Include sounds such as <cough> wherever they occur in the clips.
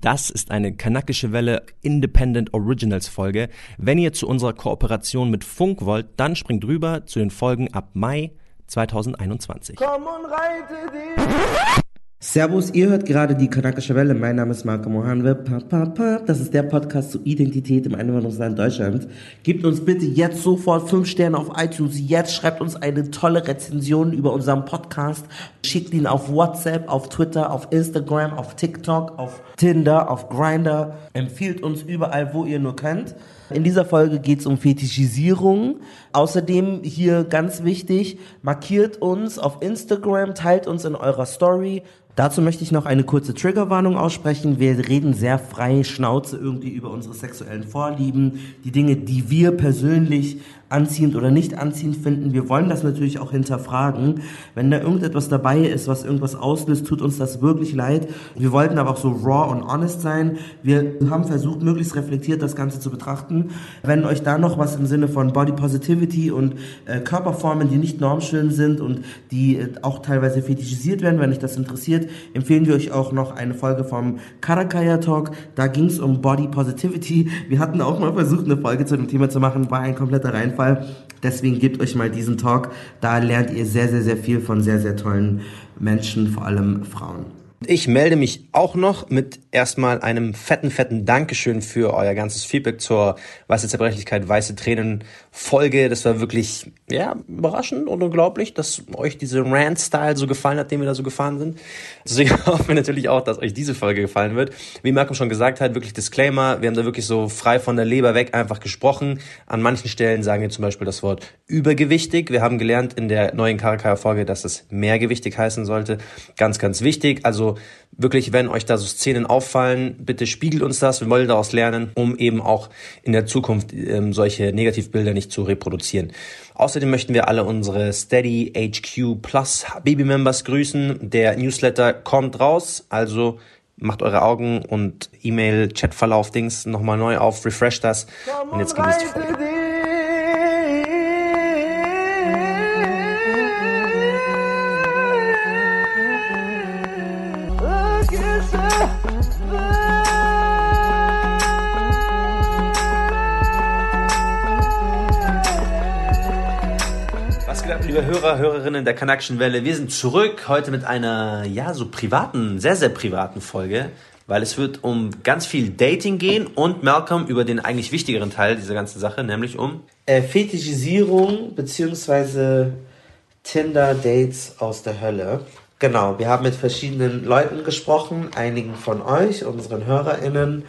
Das ist eine kanakische Welle Independent Originals Folge. Wenn ihr zu unserer Kooperation mit Funk wollt, dann springt rüber zu den Folgen ab Mai 2021. Komm und reite dich. Servus, ihr hört gerade die Kanakische Welle. Mein Name ist Marco Mohanwe. Das ist der Podcast zur Identität im Einwanderungsland Deutschland. Gebt uns bitte jetzt sofort fünf Sterne auf iTunes. Jetzt schreibt uns eine tolle Rezension über unseren Podcast. Schickt ihn auf WhatsApp, auf Twitter, auf Instagram, auf TikTok, auf Tinder, auf Grinder. Empfiehlt uns überall, wo ihr nur könnt. In dieser Folge geht es um Fetischisierung. Außerdem hier ganz wichtig, markiert uns auf Instagram, teilt uns in eurer Story. Dazu möchte ich noch eine kurze Triggerwarnung aussprechen. Wir reden sehr frei Schnauze irgendwie über unsere sexuellen Vorlieben, die Dinge, die wir persönlich anziehend oder nicht anziehend finden. Wir wollen das natürlich auch hinterfragen. Wenn da irgendetwas dabei ist, was irgendwas auslöst, tut uns das wirklich leid. Wir wollten aber auch so raw und honest sein. Wir haben versucht, möglichst reflektiert das Ganze zu betrachten. Wenn euch da noch was im Sinne von Body Positivity und äh, Körperformen, die nicht normschön sind und die äh, auch teilweise fetischisiert werden, wenn euch das interessiert, empfehlen wir euch auch noch eine Folge vom Karakaya Talk. Da ging es um Body Positivity. Wir hatten auch mal versucht, eine Folge zu dem Thema zu machen, war ein kompletter Reinfall. Fall. Deswegen gebt euch mal diesen Talk. Da lernt ihr sehr, sehr, sehr viel von sehr, sehr tollen Menschen, vor allem Frauen. Ich melde mich auch noch mit erstmal einem fetten, fetten Dankeschön für euer ganzes Feedback zur Weiße Zerbrechlichkeit, Weiße Tränen Folge. Das war wirklich, ja, überraschend und unglaublich, dass euch diese Rant-Style so gefallen hat, den wir da so gefahren sind. Deswegen <laughs> hoffen wir natürlich auch, dass euch diese Folge gefallen wird. Wie Malcolm schon gesagt hat, wirklich Disclaimer. Wir haben da wirklich so frei von der Leber weg einfach gesprochen. An manchen Stellen sagen wir zum Beispiel das Wort übergewichtig. Wir haben gelernt in der neuen Karakaya-Folge, dass es mehrgewichtig heißen sollte. Ganz, ganz wichtig. Also wirklich, wenn euch da so Szenen auffallen, bitte spiegelt uns das. Wir wollen daraus lernen, um eben auch in der Zukunft ähm, solche Negativbilder nicht zu reproduzieren. Außerdem möchten wir alle unsere Steady HQ Plus Baby Members grüßen. Der Newsletter kommt raus, also macht eure Augen und E-Mail, Chatverlauf, Dings nochmal neu auf, refresh das und jetzt genießt die Folge. Hörer, Hörerinnen der Kanakischen Welle. Wir sind zurück heute mit einer, ja, so privaten, sehr, sehr privaten Folge, weil es wird um ganz viel Dating gehen und Malcolm über den eigentlich wichtigeren Teil dieser ganzen Sache, nämlich um äh, Fetischisierung beziehungsweise Tinder-Dates aus der Hölle. Genau, wir haben mit verschiedenen Leuten gesprochen, einigen von euch, unseren HörerInnen.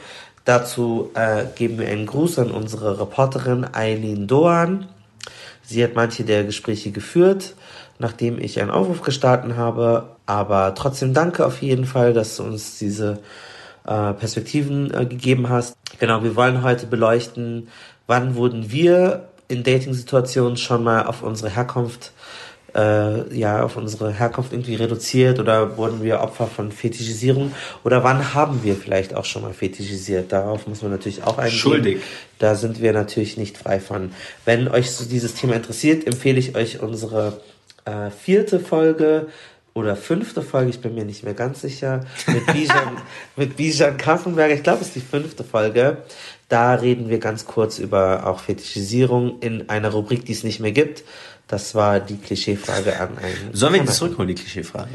Dazu äh, geben wir einen Gruß an unsere Reporterin Eileen Doan. Sie hat manche der Gespräche geführt, nachdem ich einen Aufruf gestartet habe. Aber trotzdem danke auf jeden Fall, dass du uns diese äh, Perspektiven äh, gegeben hast. Genau, wir wollen heute beleuchten, wann wurden wir in Dating-Situationen schon mal auf unsere Herkunft äh, ja auf unsere Herkunft irgendwie reduziert oder wurden wir Opfer von Fetischisierung oder wann haben wir vielleicht auch schon mal fetischisiert? Darauf muss man natürlich auch eingehen. Schuldig. Da sind wir natürlich nicht frei von. Wenn euch so dieses Thema interessiert, empfehle ich euch unsere äh, vierte Folge oder fünfte Folge, ich bin mir nicht mehr ganz sicher, mit <laughs> Bijan, mit Bijan Kaffenberger. Ich glaube, es ist die fünfte Folge. Da reden wir ganz kurz über auch Fetischisierung in einer Rubrik, die es nicht mehr gibt. Das war die Klischeefrage an einen. Sollen wir die zurückholen, die Klischeefrage?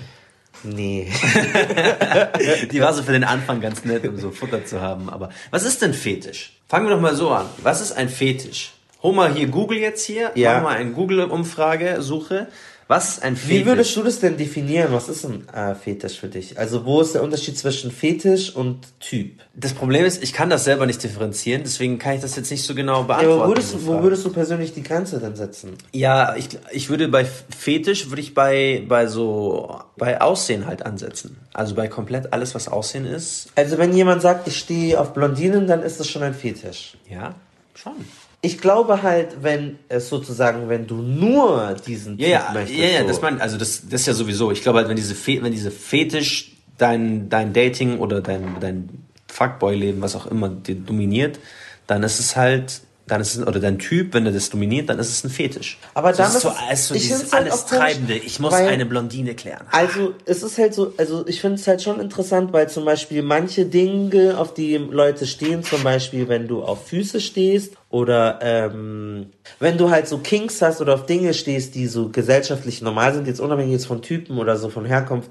Nee. <laughs> die war so für den Anfang ganz nett, um so Futter zu haben. Aber was ist denn Fetisch? Fangen wir doch mal so an. Was ist ein Fetisch? Hol mal hier Google jetzt hier. Ja. Mach mal eine Google-Umfrage, Suche. Was ein Fetisch? Wie würdest du das denn definieren? Was ist ein äh, Fetisch für dich? Also wo ist der Unterschied zwischen Fetisch und Typ? Das Problem ist, ich kann das selber nicht differenzieren, deswegen kann ich das jetzt nicht so genau beantworten. Ja, würdest, wo würdest du persönlich die Grenze dann setzen? Ja, ich, ich würde bei Fetisch, würde ich bei, bei so, bei Aussehen halt ansetzen. Also bei komplett alles, was Aussehen ist. Also wenn jemand sagt, ich stehe auf Blondinen, dann ist das schon ein Fetisch. Ja, schon ich glaube halt, wenn es sozusagen, wenn du nur diesen ja, ja, möchtest. Ja, ja, so. das mein, also das, das ist ja sowieso. Ich glaube halt, wenn diese, Fe wenn diese Fetisch dein, dein Dating oder dein, dein Fuckboy-Leben, was auch immer, dir dominiert, dann ist es halt dann ist es, oder dein Typ, wenn er das dominiert, dann ist es ein Fetisch. Aber dann ist so, ist- ist so ich dieses halt alles Treibende. Ich muss weil- eine Blondine klären. Also es ist halt so, also ich finde es halt schon interessant, weil zum Beispiel manche Dinge, auf die Leute stehen, zum Beispiel wenn du auf Füße stehst oder ähm, wenn du halt so Kinks hast oder auf Dinge stehst, die so gesellschaftlich normal sind, jetzt unabhängig jetzt von Typen oder so von Herkunft,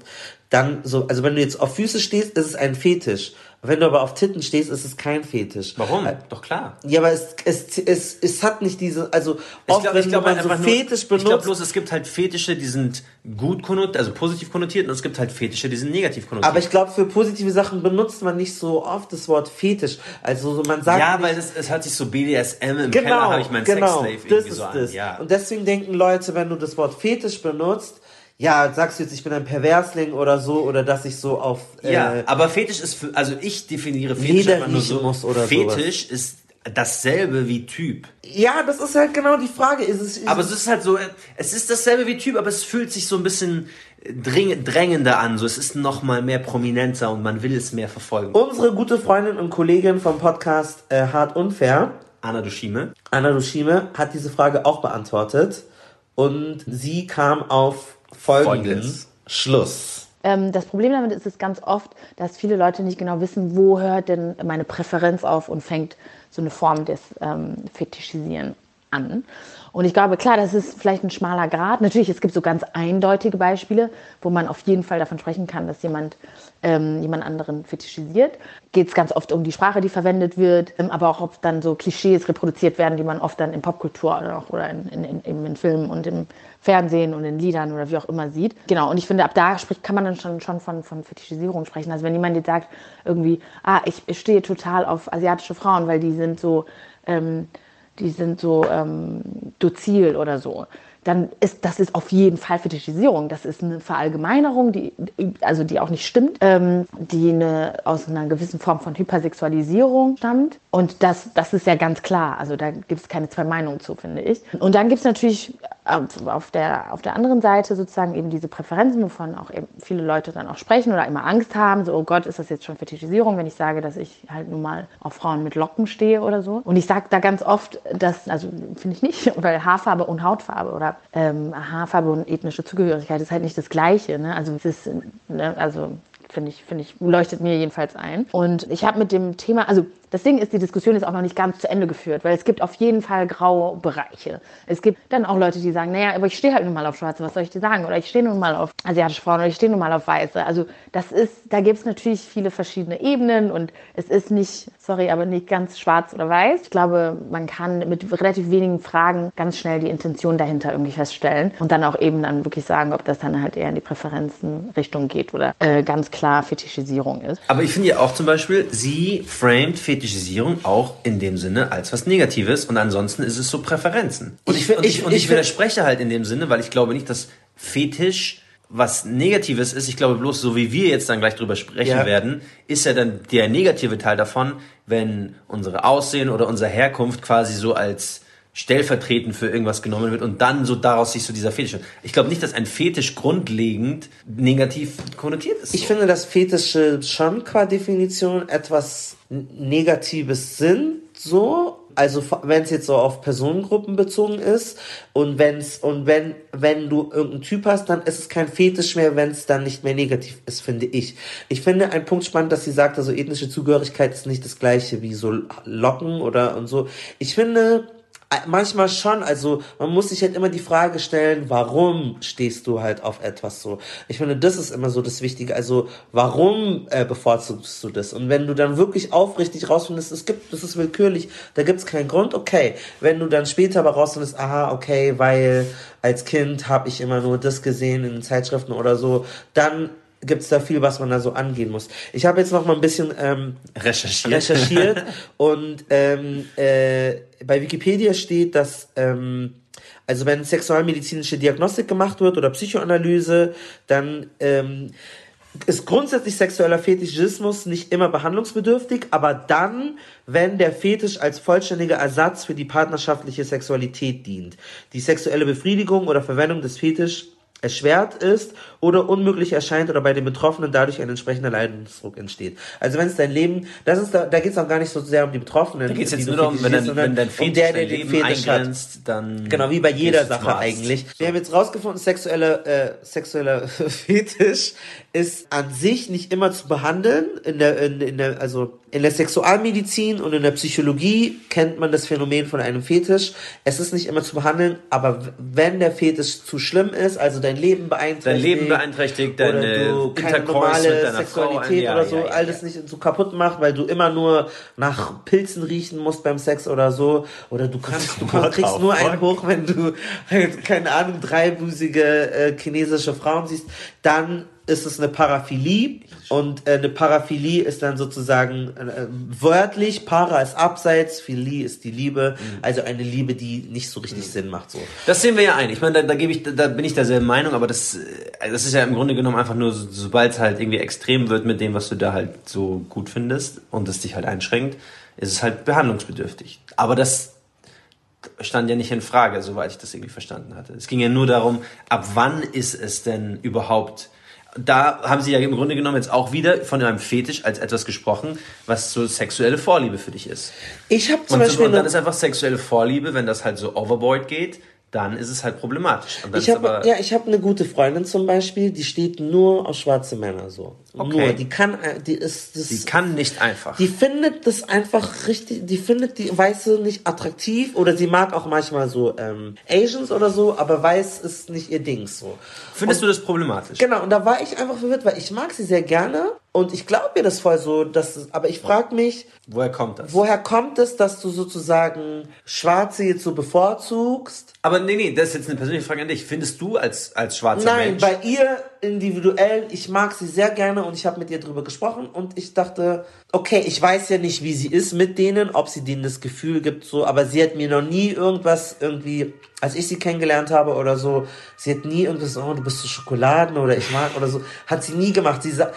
dann so, also wenn du jetzt auf Füße stehst, ist es ein Fetisch. Wenn du aber auf Titten stehst, ist es kein Fetisch. Warum? Äh, Doch klar. Ja, aber es, es, es, es hat nicht diese, also oft, wenn glaub man so einfach nur- Fetisch Ich glaube benutzt, bloß, es gibt halt Fetische, die sind gut konnotiert, also positiv konnotiert, und es gibt halt Fetische, die sind negativ konnotiert. Aber ich glaube, für positive Sachen benutzt man nicht so oft das Wort Fetisch. Also so, man sagt ja, weil es, es hört sich so BDSM im Keller, genau, habe ich meinen genau, Sexslave das irgendwie ist so an. das. Ja. Und deswegen denken Leute, wenn du das Wort Fetisch benutzt, ja, sagst du jetzt, ich bin ein Perversling oder so, oder dass ich so auf Ja, äh, aber Fetisch ist für, also ich definiere Fetisch einfach nur so. muss oder Fetisch ist dasselbe wie Typ. ja, das ist halt genau die Frage. Ist es, ist Aber es ist halt so, es ist dasselbe wie Typ, aber es fühlt sich so ein bisschen dring, drängender an. So, es ist noch mal mehr prominenter und man will es mehr verfolgen. unsere gute Freundin und Kollegin vom Podcast äh, Hart Unfair, Anna Dushime. Anna Dushime, hat diese Frage auch beantwortet und sie kam auf Folgendes. Schluss. Ähm, das Problem damit ist es ganz oft, dass viele Leute nicht genau wissen, wo hört denn meine Präferenz auf und fängt so eine Form des ähm, Fetischisieren an. Und ich glaube, klar, das ist vielleicht ein schmaler Grad. Natürlich, es gibt so ganz eindeutige Beispiele, wo man auf jeden Fall davon sprechen kann, dass jemand ähm, jemand anderen fetischisiert. Geht es ganz oft um die Sprache, die verwendet wird, ähm, aber auch, ob dann so Klischees reproduziert werden, die man oft dann in Popkultur oder, auch, oder in, in, in, in, in Filmen und im Fernsehen und in Liedern oder wie auch immer sieht. Genau, und ich finde, ab da spricht, kann man dann schon, schon von, von Fetischisierung sprechen. Also wenn jemand jetzt sagt, irgendwie, ah, ich, ich stehe total auf asiatische Frauen, weil die sind so, ähm, die sind so ähm, dozil oder so, dann ist das ist auf jeden Fall Fetischisierung. Das ist eine Verallgemeinerung, die also die auch nicht stimmt, ähm, die eine, aus einer gewissen Form von Hypersexualisierung stammt. Und das, das ist ja ganz klar. Also da gibt es keine zwei Meinungen zu, finde ich. Und dann gibt es natürlich auf, auf, der, auf der anderen Seite sozusagen eben diese Präferenzen, wovon auch eben viele Leute dann auch sprechen oder immer Angst haben, so, oh Gott, ist das jetzt schon Fetischisierung, wenn ich sage, dass ich halt nun mal auf Frauen mit Locken stehe oder so. Und ich sage da ganz oft, dass, also finde ich nicht, <laughs> weil Haarfarbe und Hautfarbe oder ähm, Haarfarbe und ethnische Zugehörigkeit ist halt nicht das Gleiche. Ne? Also es ist, ne, also finde ich, finde ich, leuchtet mir jedenfalls ein. Und ich habe mit dem Thema, also das Ding ist, die Diskussion ist auch noch nicht ganz zu Ende geführt, weil es gibt auf jeden Fall graue Bereiche. Es gibt dann auch Leute, die sagen, naja, aber ich stehe halt nun mal auf Schwarze, was soll ich dir sagen? Oder ich stehe nun mal auf asiatische Frauen oder ich stehe nun mal auf Weiße. Also das ist, da gibt es natürlich viele verschiedene Ebenen und es ist nicht, sorry, aber nicht ganz schwarz oder weiß. Ich glaube, man kann mit relativ wenigen Fragen ganz schnell die Intention dahinter irgendwie feststellen und dann auch eben dann wirklich sagen, ob das dann halt eher in die Präferenzenrichtung geht oder äh, ganz klar Fetischisierung ist. Aber ich finde ja auch zum Beispiel, sie framed Fetischisierung auch in dem Sinne als was Negatives und ansonsten ist es so Präferenzen. Und Ich ich, und ich, ich- und ich widerspreche halt in dem Sinne, weil ich glaube nicht, dass Fetisch was Negatives ist. Ich glaube bloß, so wie wir jetzt dann gleich drüber sprechen Ja. werden, ist ja dann der negative Teil davon, wenn unsere Aussehen oder unsere Herkunft quasi so als stellvertretend für irgendwas genommen wird und dann so daraus sich so dieser Fetisch. Ich glaube nicht, dass ein Fetisch grundlegend negativ konnotiert ist. Ich finde, dass Fetische schon qua Definition etwas Negatives sind, so. Also wenn es jetzt so auf Personengruppen bezogen ist und wenn's und wenn wenn du irgendeinen Typ hast, dann ist es kein Fetisch mehr, wenn es dann nicht mehr negativ ist, finde ich. Ich finde einen Punkt spannend, dass sie sagt, also ethnische Zugehörigkeit ist nicht das gleiche wie so Locken oder und so. Ich finde manchmal schon, also man muss sich halt immer die Frage stellen, warum stehst du halt auf etwas so? Ich finde, das ist immer so das Wichtige. Also warum äh, bevorzugst du das? Und wenn du dann wirklich aufrichtig rausfindest, es gibt, das ist willkürlich, da gibt es keinen Grund, okay. Wenn du dann später aber rausfindest, aha, okay, weil als Kind habe ich immer nur das gesehen in Zeitschriften oder so, dann gibt's da viel, was man da so angehen muss. Ich habe jetzt noch mal ein bisschen ähm, recherchiert. recherchiert <laughs> und ähm, äh, bei Wikipedia steht, dass ähm, also wenn sexualmedizinische Diagnostik gemacht wird oder Psychoanalyse, dann ähm, ist grundsätzlich sexueller Fetischismus nicht immer behandlungsbedürftig, aber dann, wenn der Fetisch als vollständiger Ersatz für die partnerschaftliche Sexualität dient. Die sexuelle Befriedigung oder Verwendung des Fetisch erschwert ist oder unmöglich erscheint oder bei den Betroffenen dadurch ein entsprechender Leidensdruck entsteht. Also wenn es dein Leben, das ist da, da geht es auch gar nicht so sehr um die Betroffenen. Da geht es jetzt nur darum, wenn wenn dein Fetisch um der, der den Fetisch hat. eingrenzt, dann Genau, wie bei jeder Sache eigentlich. Wir haben jetzt rausgefunden, sexuelle, äh, sexueller <laughs> Fetisch ist an sich nicht immer zu behandeln. In der, in, in der, also in der Sexualmedizin und in der Psychologie kennt man das Phänomen von einem Fetisch. Es ist nicht immer zu behandeln, aber wenn der Fetisch zu schlimm ist, also dein Leben beeinträchtigt, Dein Leben beeinträchtigt, oder deine du keine normale Sexualität Frau. oder so, alles nicht so kaputt macht, weil du immer nur nach Pilzen riechen musst beim Sex oder so, oder du kannst, du <laughs> kannst, kriegst nur einen hoch, wenn du <laughs> keine Ahnung, dreibusige äh, chinesische Frauen siehst, dann ist es eine Paraphilie und äh, eine Paraphilie ist dann sozusagen äh, wörtlich, Para ist abseits, Philie ist die Liebe, Mhm. also eine Liebe, die nicht so richtig Sinn macht so. Das sehen wir ja ein. Ich meine, da, da gebe ich, da bin ich derselben Meinung, aber das, äh, das ist ja im Grunde genommen einfach nur, so- sobald es halt irgendwie extrem wird mit dem, was du da halt so gut findest und es dich halt einschränkt, ist es halt behandlungsbedürftig. Aber das stand ja nicht in Frage, soweit ich das irgendwie verstanden hatte. Es ging ja nur darum, ab wann ist es denn überhaupt da haben sie ja im Grunde genommen jetzt auch wieder von einem Fetisch als etwas gesprochen, was so sexuelle Vorliebe für dich ist. Ich habe zum Und, Beispiel und dann ist einfach sexuelle Vorliebe, wenn das halt so overboard geht, dann ist es halt problematisch. Und Ich aber, ja, ich habe eine gute Freundin zum Beispiel, die steht nur auf schwarze Männer so. Okay. Nur, die kann, äh, die ist, das, die kann nicht einfach. die findet das einfach richtig, die findet die Weiße nicht attraktiv oder sie mag auch manchmal so ähm, Asians oder so, aber Weiß ist nicht ihr Ding so. Findest du das problematisch? Genau, und da war ich einfach verwirrt, weil ich mag sie sehr gerne und ich glaube mir das voll so, dass es, aber ich frage mich, Woher kommt das? woher kommt es, dass du sozusagen Schwarze jetzt so bevorzugst? Aber nee, nee, das ist jetzt eine persönliche Frage an dich. Findest du als, als schwarzer Nein, Mensch... bei ihr individuell, ich mag sie sehr gerne und ich habe mit ihr drüber gesprochen und ich dachte, okay, ich weiß ja nicht, wie sie ist mit denen, ob sie denen das Gefühl gibt, so, aber sie hat mir noch nie irgendwas irgendwie, als ich sie kennengelernt habe oder so, sie hat nie irgendwas, oh, du bist so Schokoladen oder ich mag oder so, hat sie nie gemacht. Sie, sa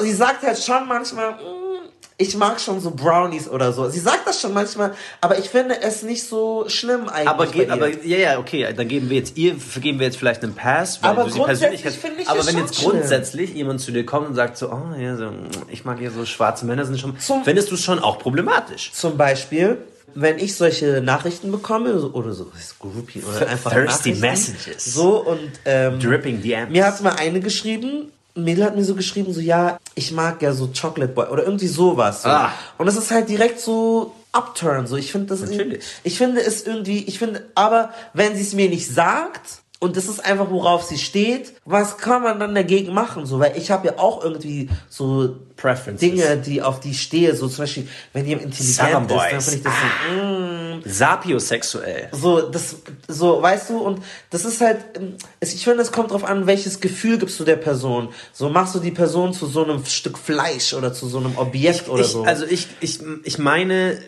sie sagt halt schon manchmal, mm, ich mag schon so Brownies oder so. Sie sagt das schon manchmal, aber ich finde es nicht so schlimm eigentlich. aber, ge- aber ja, ja, okay, dann geben wir jetzt ihr, vergeben wir jetzt vielleicht einen Pass, weil Aber du sie persönlich finde ich Aber wenn jetzt schlimm. grundsätzlich jemand zu dir kommt und sagt so, oh ja, so, ich mag hier so schwarze Männer sind schon, Zum- findest du es schon auch problematisch? Zum Beispiel, wenn ich solche Nachrichten bekomme, so, oder so Groupie oder einfach Thirsty Messages. So und ähm, Dripping DMs. mir hat mal eine geschrieben, ein Mädel hat mir so geschrieben, so ja, ich mag ja so Chocolate Boy oder irgendwie sowas. So. Ah. Und das ist halt direkt so Upturn. So, ich finde das, Natürlich. ich finde es irgendwie, ich finde, aber wenn sie es mir nicht sagt und das ist einfach worauf sie steht, was kann man dann dagegen machen? So, weil ich habe ja auch irgendwie so Preferences. Dinge, die auf die ich stehe. So zum Beispiel, wenn jemand intelligent Southern ist, dann finde ich das so, mm, Sapiosexuell. so, das, so, weißt du, und das ist halt, ähm, ich finde, es kommt drauf an, welches Gefühl gibst du der Person. So, machst du die Person zu so einem Stück Fleisch oder zu so einem Objekt oder ich, so. Also ich, ich, ich meine,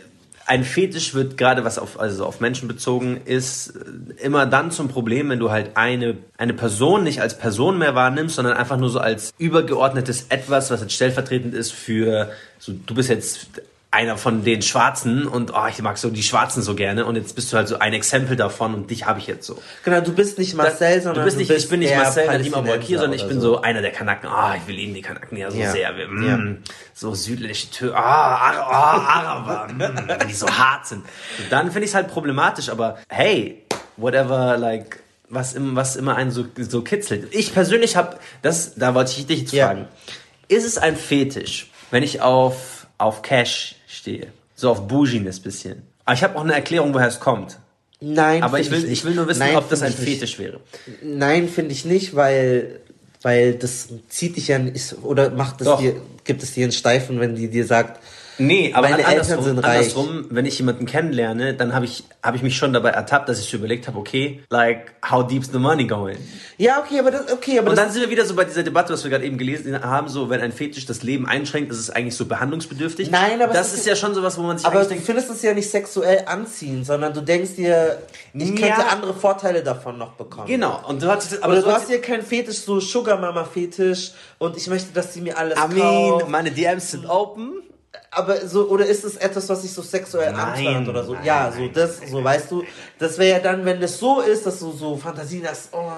ein Fetisch wird gerade was auf, also auf Menschen bezogen ist, immer dann zum Problem, wenn du halt eine, eine Person nicht als Person mehr wahrnimmst, sondern einfach nur so als übergeordnetes Etwas, was jetzt stellvertretend ist für, so, du bist jetzt einer von den Schwarzen und oh, ich mag so die Schwarzen so gerne und jetzt bist du halt so ein Exempel davon und dich habe ich jetzt so. genau, du bist nicht Marcel, sondern du bist nicht, ich bin nicht Marcel Nadim Palästinenser Abouakir, sondern ich bin so. so einer der Kanaken. Ah, ich will eben die Kanaken ja so Ja. sehr. Mm, Ja. So südländische Tür. Ah, ah Araber. mm, die so hart sind. Und dann finde ich es halt problematisch, aber hey, whatever, like, was, im, was immer einen so, so kitzelt. Ich persönlich habe, das, da wollte ich dich jetzt Ja. fragen. Ist es ein Fetisch, wenn ich auf, auf Cash stehe? So auf Bouginess bisschen. Aber ich habe auch eine Erklärung, woher es kommt. Nein, Aber ich will, nicht. ich will nur wissen, Nein, ob das ein ich nicht. Fetisch wäre. Nein, finde ich nicht, weil, weil das zieht dich ja nicht, oder macht es dir, gibt es dir einen Steifen, wenn die dir sagt, Nee, aber Meine andersrum, Eltern sind reich. andersrum, wenn ich jemanden kennenlerne, dann habe ich, hab ich mich schon dabei ertappt, dass ich so überlegt habe, okay, like, how deep's the money going? ja, okay, aber das, okay, aber Und das, dann sind wir wieder so bei dieser Debatte, was wir gerade eben gelesen haben, so, wenn ein Fetisch das Leben einschränkt, ist es eigentlich so behandlungsbedürftig. Nein, aber das ist, ist- ja schon sowas, wo man sich aber du findest es ja nicht sexuell anziehend, sondern du denkst dir, ich könnte Ja. andere Vorteile davon noch bekommen. genau, und du hast, aber Oder du hast hier keinen Fetisch, so Sugar Mama Fetisch und ich möchte, dass sie mir alles I mean, kauft. meine DMs sind open. Aber so, oder ist es etwas, was sich so sexuell Nein, oder so? nein, ja, so nein, das, so weißt du, das wäre ja dann, wenn das so ist, dass du so Fantasien hast, oh,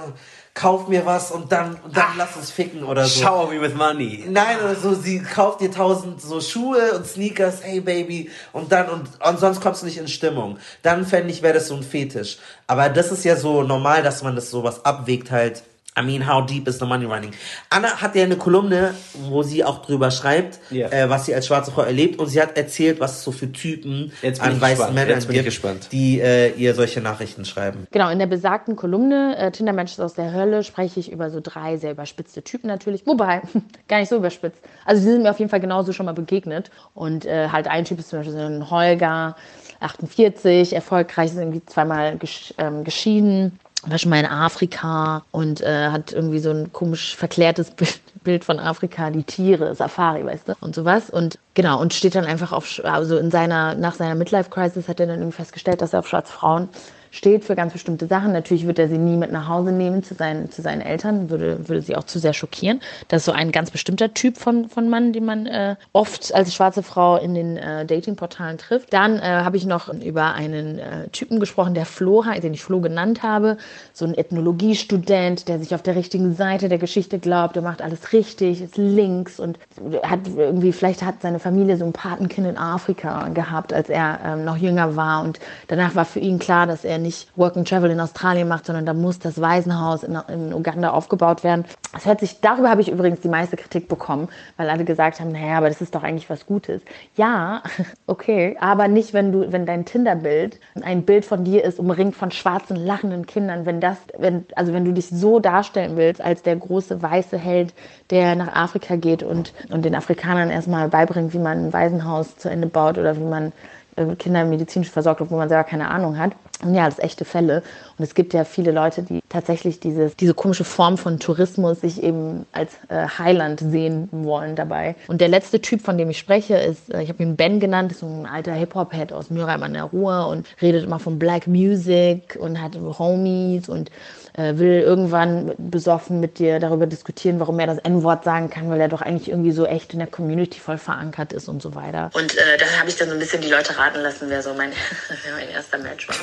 kauf mir was und dann, und dann Ah. lass uns ficken oder so. Shower me with money. Nein, oder so, sie kauft dir tausend so Schuhe und Sneakers, hey Baby, und dann, und, und sonst kommst du nicht in Stimmung. Dann fände ich, wäre das so ein Fetisch. Aber das ist ja so normal, dass man das sowas abwägt halt. I mean, how deep is the money running? Anna hat ja eine Kolumne, wo sie auch drüber schreibt, Ja. äh, was sie als schwarze Frau erlebt und sie hat erzählt, was es so für Typen an weißen. Männern Jetzt bin ich gibt, gespannt. die äh, ihr solche Nachrichten schreiben. Genau, in der besagten Kolumne äh, Tinder-Matches aus der Hölle spreche ich über so drei sehr überspitzte Typen natürlich. Wobei, <laughs> gar nicht so überspitzt. Also die sind mir auf jeden Fall genauso schon mal begegnet. Und äh, halt ein Typ ist zum Beispiel so ein Holger, 48, erfolgreich, ist irgendwie zweimal gesch ähm, geschieden. War schon mal in Afrika und äh, hat irgendwie so ein komisch verklärtes <laughs> Bild, von Afrika, die Tiere, Safari, weißt du, und sowas. Und genau, und steht dann einfach auf, also in seiner, nach seiner Midlife-Crisis hat er dann irgendwie festgestellt, dass er auf schwarze Frauen steht für ganz bestimmte Sachen. Natürlich wird er sie nie mit nach Hause nehmen zu seinen, zu seinen Eltern, würde, würde sie auch zu sehr schockieren. Das ist so ein ganz bestimmter Typ von, von Mann, den man äh, oft als schwarze Frau in den äh, Datingportalen trifft. Dann äh, habe ich noch über einen äh, Typen gesprochen, der Flo den ich Flo genannt habe. So ein Ethnologiestudent, der sich auf der richtigen Seite der Geschichte glaubt, der macht alles richtig, ist links und hat irgendwie, vielleicht hat seine Familie so ein Patenkind in Afrika gehabt, als er ähm, noch jünger war. Und danach war für ihn klar, dass er nicht Work and Travel in Australien macht, sondern da muss das Waisenhaus in, in Uganda aufgebaut werden. Das hört sich, darüber habe ich übrigens die meiste Kritik bekommen, weil alle gesagt haben, naja, aber das ist doch eigentlich was Gutes. Ja, <laughs> okay, aber nicht, wenn du, wenn dein Tinder-Bild ein Bild von dir ist, umringt von schwarzen, lachenden Kindern, wenn das, wenn, also wenn du dich so darstellen willst, als der große weiße Held, der nach Afrika geht und, und den Afrikanern erstmal beibringt, wie man ein Waisenhaus zu Ende baut oder wie man äh, Kinder medizinisch versorgt, obwohl man selber keine Ahnung hat. Und ja, das echte Fälle. Und es gibt ja viele Leute, die tatsächlich dieses, diese komische Form von Tourismus sich eben als äh, Heiland sehen wollen dabei. Und der letzte Typ, von dem ich spreche, ist, äh, ich habe ihn Ben genannt, ist so ein alter Hip-Hop-Head aus Mülheim an der Ruhr und redet immer von Black Music und hat Homies und äh, will irgendwann besoffen mit dir darüber diskutieren, warum er das N-Wort sagen kann, weil er doch eigentlich irgendwie so echt in der Community voll verankert ist und so weiter. Und äh, da habe ich dann so ein bisschen die Leute raten lassen, wer so mein, <laughs> mein erster Match war.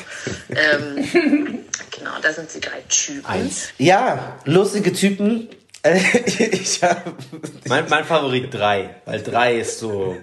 Ähm, genau, das sind die drei Typen. Eins. Ja, lustige Typen. <laughs> Ich hab, Mein, mein Favorit drei, weil drei ist so.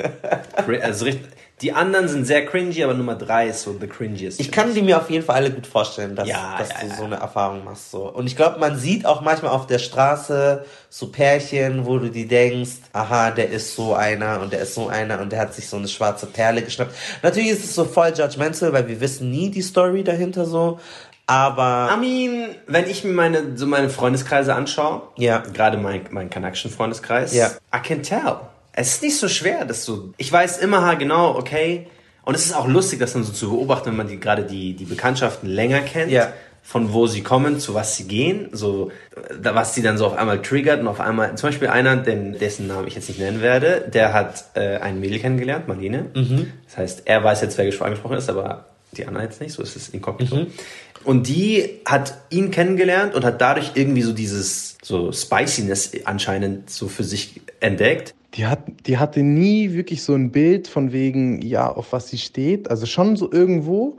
Also richtig, die anderen sind sehr cringy, aber Nummer drei ist so the cringiest. ich kann die mir auf jeden Fall alle gut vorstellen, dass, Ja, dass ja, du ja. so eine Erfahrung machst. So. Und ich glaube, man sieht auch manchmal auf der Straße so Pärchen, wo du die denkst, aha, der ist so einer und der ist so einer und der hat sich so eine schwarze Perle geschnappt. Natürlich ist es so voll judgmental, weil wir wissen nie die Story dahinter so. Aber I mean, wenn ich mir meine, so meine Freundeskreise anschaue, Ja. gerade mein, mein kanakischen Freundeskreis, Ja. I can tell. Es ist nicht so schwer, dass du, ich weiß immer genau, okay, und es ist auch lustig, das dann so zu beobachten, wenn man die, gerade die, die Bekanntschaften länger kennt, Ja. von wo sie kommen, zu was sie gehen, so, was sie dann so auf einmal triggert und auf einmal, zum Beispiel einer, den, dessen Namen ich jetzt nicht nennen werde, der hat äh, ein Mädel kennengelernt, Marlene. Das heißt, er weiß jetzt, wer gesprochen angesprochen ist, aber die anderen jetzt nicht, so ist es inkognito. Und die hat ihn kennengelernt und hat dadurch irgendwie so dieses so Spiciness anscheinend so für sich entdeckt. Die, hat, die hatte nie wirklich so ein Bild von wegen, ja, auf was sie steht. Also schon so irgendwo.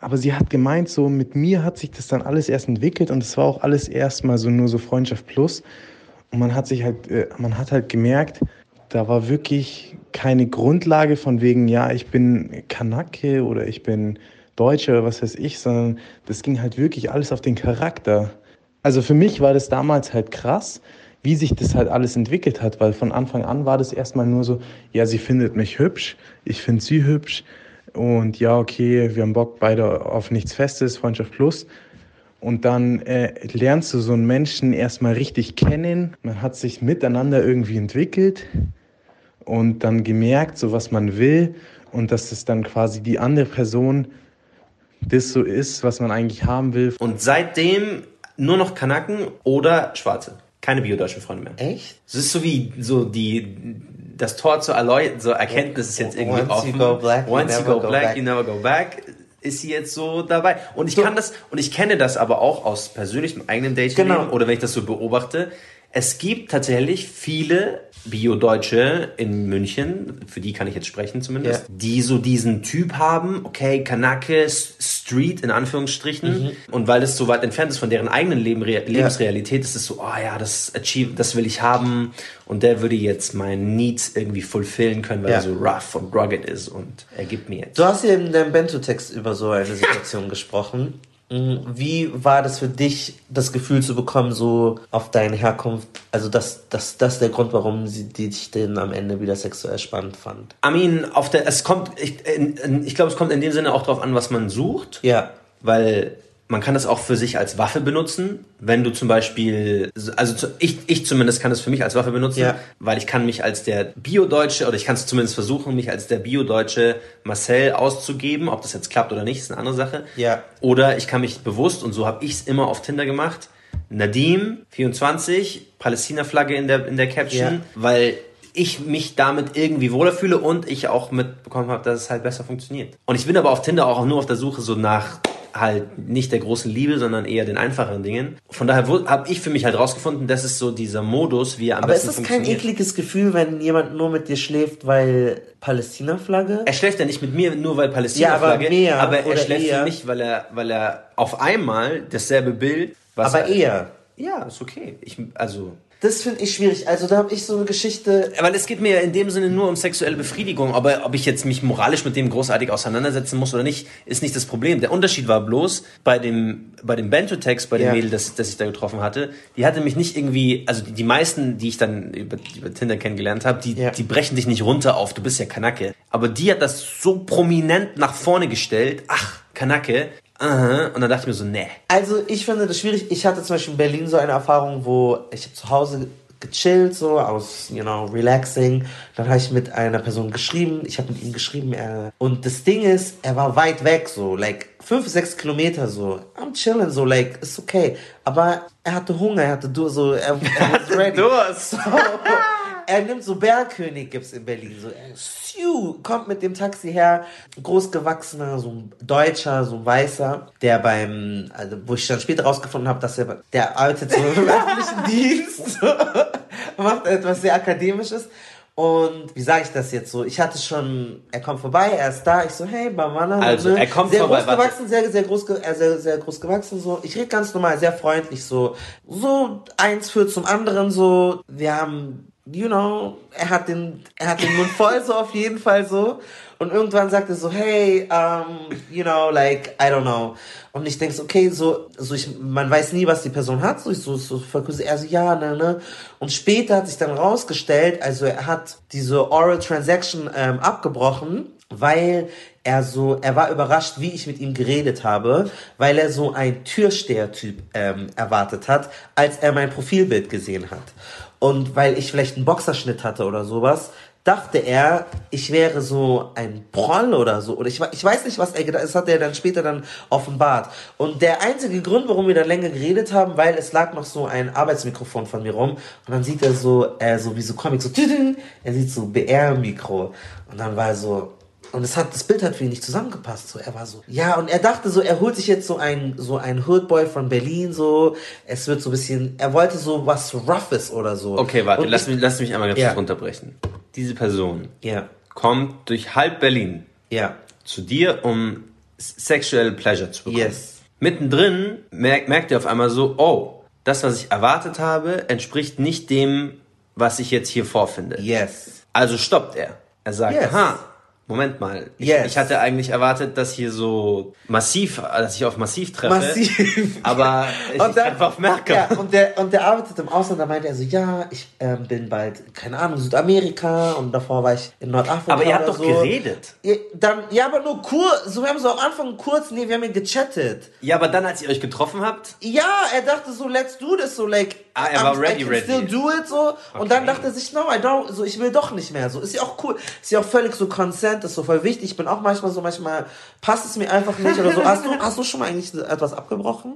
Aber sie hat gemeint, so mit mir hat sich das dann alles erst entwickelt und es war auch alles erstmal so nur so Freundschaft plus. Und man hat sich halt, äh, man hat halt gemerkt, da war wirklich keine Grundlage von wegen, ja, ich bin Kanake oder ich bin Deutscher oder was weiß ich, sondern das ging halt wirklich alles auf den Charakter. Also für mich war das damals halt krass, wie sich das halt alles entwickelt hat, weil von Anfang an war das erstmal nur so, ja, sie findet mich hübsch, ich finde sie hübsch und ja, okay, wir haben Bock beide auf nichts Festes, Freundschaft plus. Und dann äh, lernst du so einen Menschen erstmal richtig kennen, man hat sich miteinander irgendwie entwickelt und dann gemerkt, so was man will und dass es dann quasi die andere Person das so ist, was man eigentlich haben will. Und seitdem nur noch Kanaken oder Schwarze. Keine biodeutschen Freunde mehr. echt? Es ist so wie so die das Tor zur Erleu zur Erkenntnis ist jetzt irgendwie Once you offen. go black, you Once you go go black, back. you never go back. Ist sie jetzt so dabei? Und ich kann das und ich kenne das aber auch aus persönlichem eigenen Dating Genau. oder wenn ich das so beobachte. Es gibt tatsächlich viele Bio-Deutsche in München, für die kann ich jetzt sprechen zumindest, Ja. die so diesen Typ haben, okay, Kanake, Street in Anführungsstrichen. Mhm. Und weil es so weit entfernt ist von deren eigenen Leben, Re Lebensrealität, ist es so, oh ja, das Achieve, das will ich haben. Und der würde jetzt meinen Needs irgendwie fulfillen können, weil Ja. er so rough und rugged ist und er gibt mir jetzt. Du hast ja in deinem Bento-Text über so eine Situation <laughs> gesprochen. Mhm. Wie war das für dich, das Gefühl zu bekommen, so auf deine Herkunft? Also, das, das, das der Grund, warum sie dich denn am Ende wieder sexuell spannend fand. I mean, auf der, es kommt, ich, ich glaube, es kommt in dem Sinne auch drauf an, was man sucht. Ja. weil man kann das auch für sich als Waffe benutzen. Wenn du zum Beispiel, also zu- ich, ich zumindest kann es für mich als Waffe benutzen, Ja. weil ich kann mich als der Bio-Deutsche, oder ich kann es zumindest versuchen, mich als der Bio-Deutsche Marcel auszugeben. Ob das jetzt klappt oder nicht, ist eine andere Sache. Ja. Oder ich kann mich bewusst, und so habe ich es immer auf Tinder gemacht, Nadim, 24, Palästina-Flagge in der, in der Caption, Ja. weil ich mich damit irgendwie wohler fühle und ich auch mitbekommen habe, dass es halt besser funktioniert. Und ich bin aber auf Tinder auch nur auf der Suche so nach halt nicht der großen Liebe, sondern eher den einfacheren Dingen. Von daher habe ich für mich halt rausgefunden, das ist so dieser Modus, wie er am Aber ist besten das kein funktioniert. ekliges Gefühl, wenn jemand nur mit dir schläft, weil Palästina-Flagge? Er schläft ja nicht mit mir nur weil Palästina Ja, aber mehr aber er schläft eher. für mich, weil er weil er auf einmal dasselbe Bild, was Aber er, eher. Ja, ist okay. Ich also Das finde ich schwierig. Also, da habe ich so eine Geschichte. Weil es geht mir ja in dem Sinne nur um sexuelle Befriedigung. Aber ob ich jetzt mich moralisch mit dem großartig auseinandersetzen muss oder nicht, ist nicht das Problem. Der Unterschied war bloß bei dem, bei dem Bento-Text, bei dem Ja. Mädel, das, das ich da getroffen hatte, die hatte mich nicht irgendwie, also die, die meisten, die ich dann über, über Tinder kennengelernt habe, die, Ja. die brechen dich nicht runter auf, du bist ja Kanake. Aber die hat das so prominent nach vorne gestellt, ach, Aha, und dann dachte ich mir so, nee. Also ich finde das schwierig. Ich hatte zum Beispiel in Berlin so eine Erfahrung, wo ich zu Hause gechillt, so aus, you know, relaxing. Dann habe ich mit einer Person geschrieben. Ich habe mit ihm geschrieben. Er, und das Ding ist, er war weit weg, so, like fünf, sechs Kilometer, so. I'm chilling, so, like, ist okay. Aber er hatte Hunger, er hatte Dur, so, er, er <laughs> was ready. Durst. So, er nimmt so Bergkönig, gibt's in Berlin. So, er Siu, kommt mit dem Taxi her, großgewachsener, so ein Deutscher, so ein Weißer, der beim, also wo ich dann später rausgefunden habe, dass er, der arbeitet so <laughs> im öffentlichen Dienst, <laughs> macht etwas sehr Akademisches. Und wie sage ich das jetzt so? Ich hatte schon, er kommt vorbei, er ist da, ich so, hey, Bamana. Also, er kommt sehr vorbei, groß gewachsen, sehr, sehr groß, äh, sehr, sehr groß gewachsen, so. Ich rede ganz normal, sehr freundlich, so. So, eins führt zum anderen, so. Wir haben, you know, er hat den, er hat den Mund voll, so auf jeden Fall, so. Und irgendwann sagt er so, hey, um, you know, like, I don't know. Und ich denke so, okay, so, so ich, man weiß nie, was die Person hat, so, ich so, so verkürze, er so, ja, ne, ne. Und später hat sich dann rausgestellt, also er hat diese Oral Transaction ähm, abgebrochen, weil er so, er war überrascht, wie ich mit ihm geredet habe, weil er so ein Türsteher-Typ ähm, erwartet hat, als er mein Profilbild gesehen hat. Und weil ich vielleicht einen Boxerschnitt hatte oder sowas, dachte er, ich wäre so ein Proll oder so. Oder ich, ich weiß nicht, was er gedacht Das hat er dann später dann offenbart. Und der einzige Grund, warum wir dann länger geredet haben, weil es lag noch so ein Arbeitsmikrofon von mir rum. Und dann sieht er so, äh, so wie so Comic, so, er sieht so BR-Mikro. Und dann war er so, und es hat, das Bild hat für ihn nicht zusammengepasst. So, er war so, ja, und er dachte so, er holt sich jetzt so ein, so ein Hoodboy von Berlin, so, es wird so ein bisschen, er wollte so was Roughes oder so. Okay, warte, Und lass ich- mich, lass mich einmal ganz Ja. kurz runterbrechen. Diese Person Ja, kommt durch halb Berlin ja, zu dir, um sexuelle Pleasure zu bekommen. Yes. Mittendrin merkt, merkt er auf einmal so, oh, das, was ich erwartet habe, entspricht nicht dem, was ich jetzt hier vorfinde. yes. Also stoppt er. Er sagt, Yes. aha, Moment mal. Ich, Yes. ich hatte eigentlich erwartet, dass hier so massiv, dass ich auf massiv treffe. Massiv. Aber <laughs> ich Und dann- treffe auf Merkel. Ja, und der, und der arbeitet im Ausland, da meinte er so, ja, ich ähm, bin bald, keine Ahnung, Südamerika und davor war ich in Nordafrika. Aber ihr habt doch so. geredet. Ja, dann, ja, aber nur kurz, so, wir haben so am Anfang kurz, nee, wir haben ja gechattet. Ja, aber dann, als ihr euch getroffen habt, Ja, er dachte so, let's do this, so like, Ah, er war ready, I can ready. still do it, so. Und dann dachte er sich, no, I don't, so, ich will doch nicht mehr, so. Ist ja auch cool. Ist ja auch völlig so consent, ist so voll wichtig. Ich bin auch manchmal so, manchmal passt es mir einfach nicht oder so. Hast du, <laughs> hast du schon mal eigentlich etwas abgebrochen?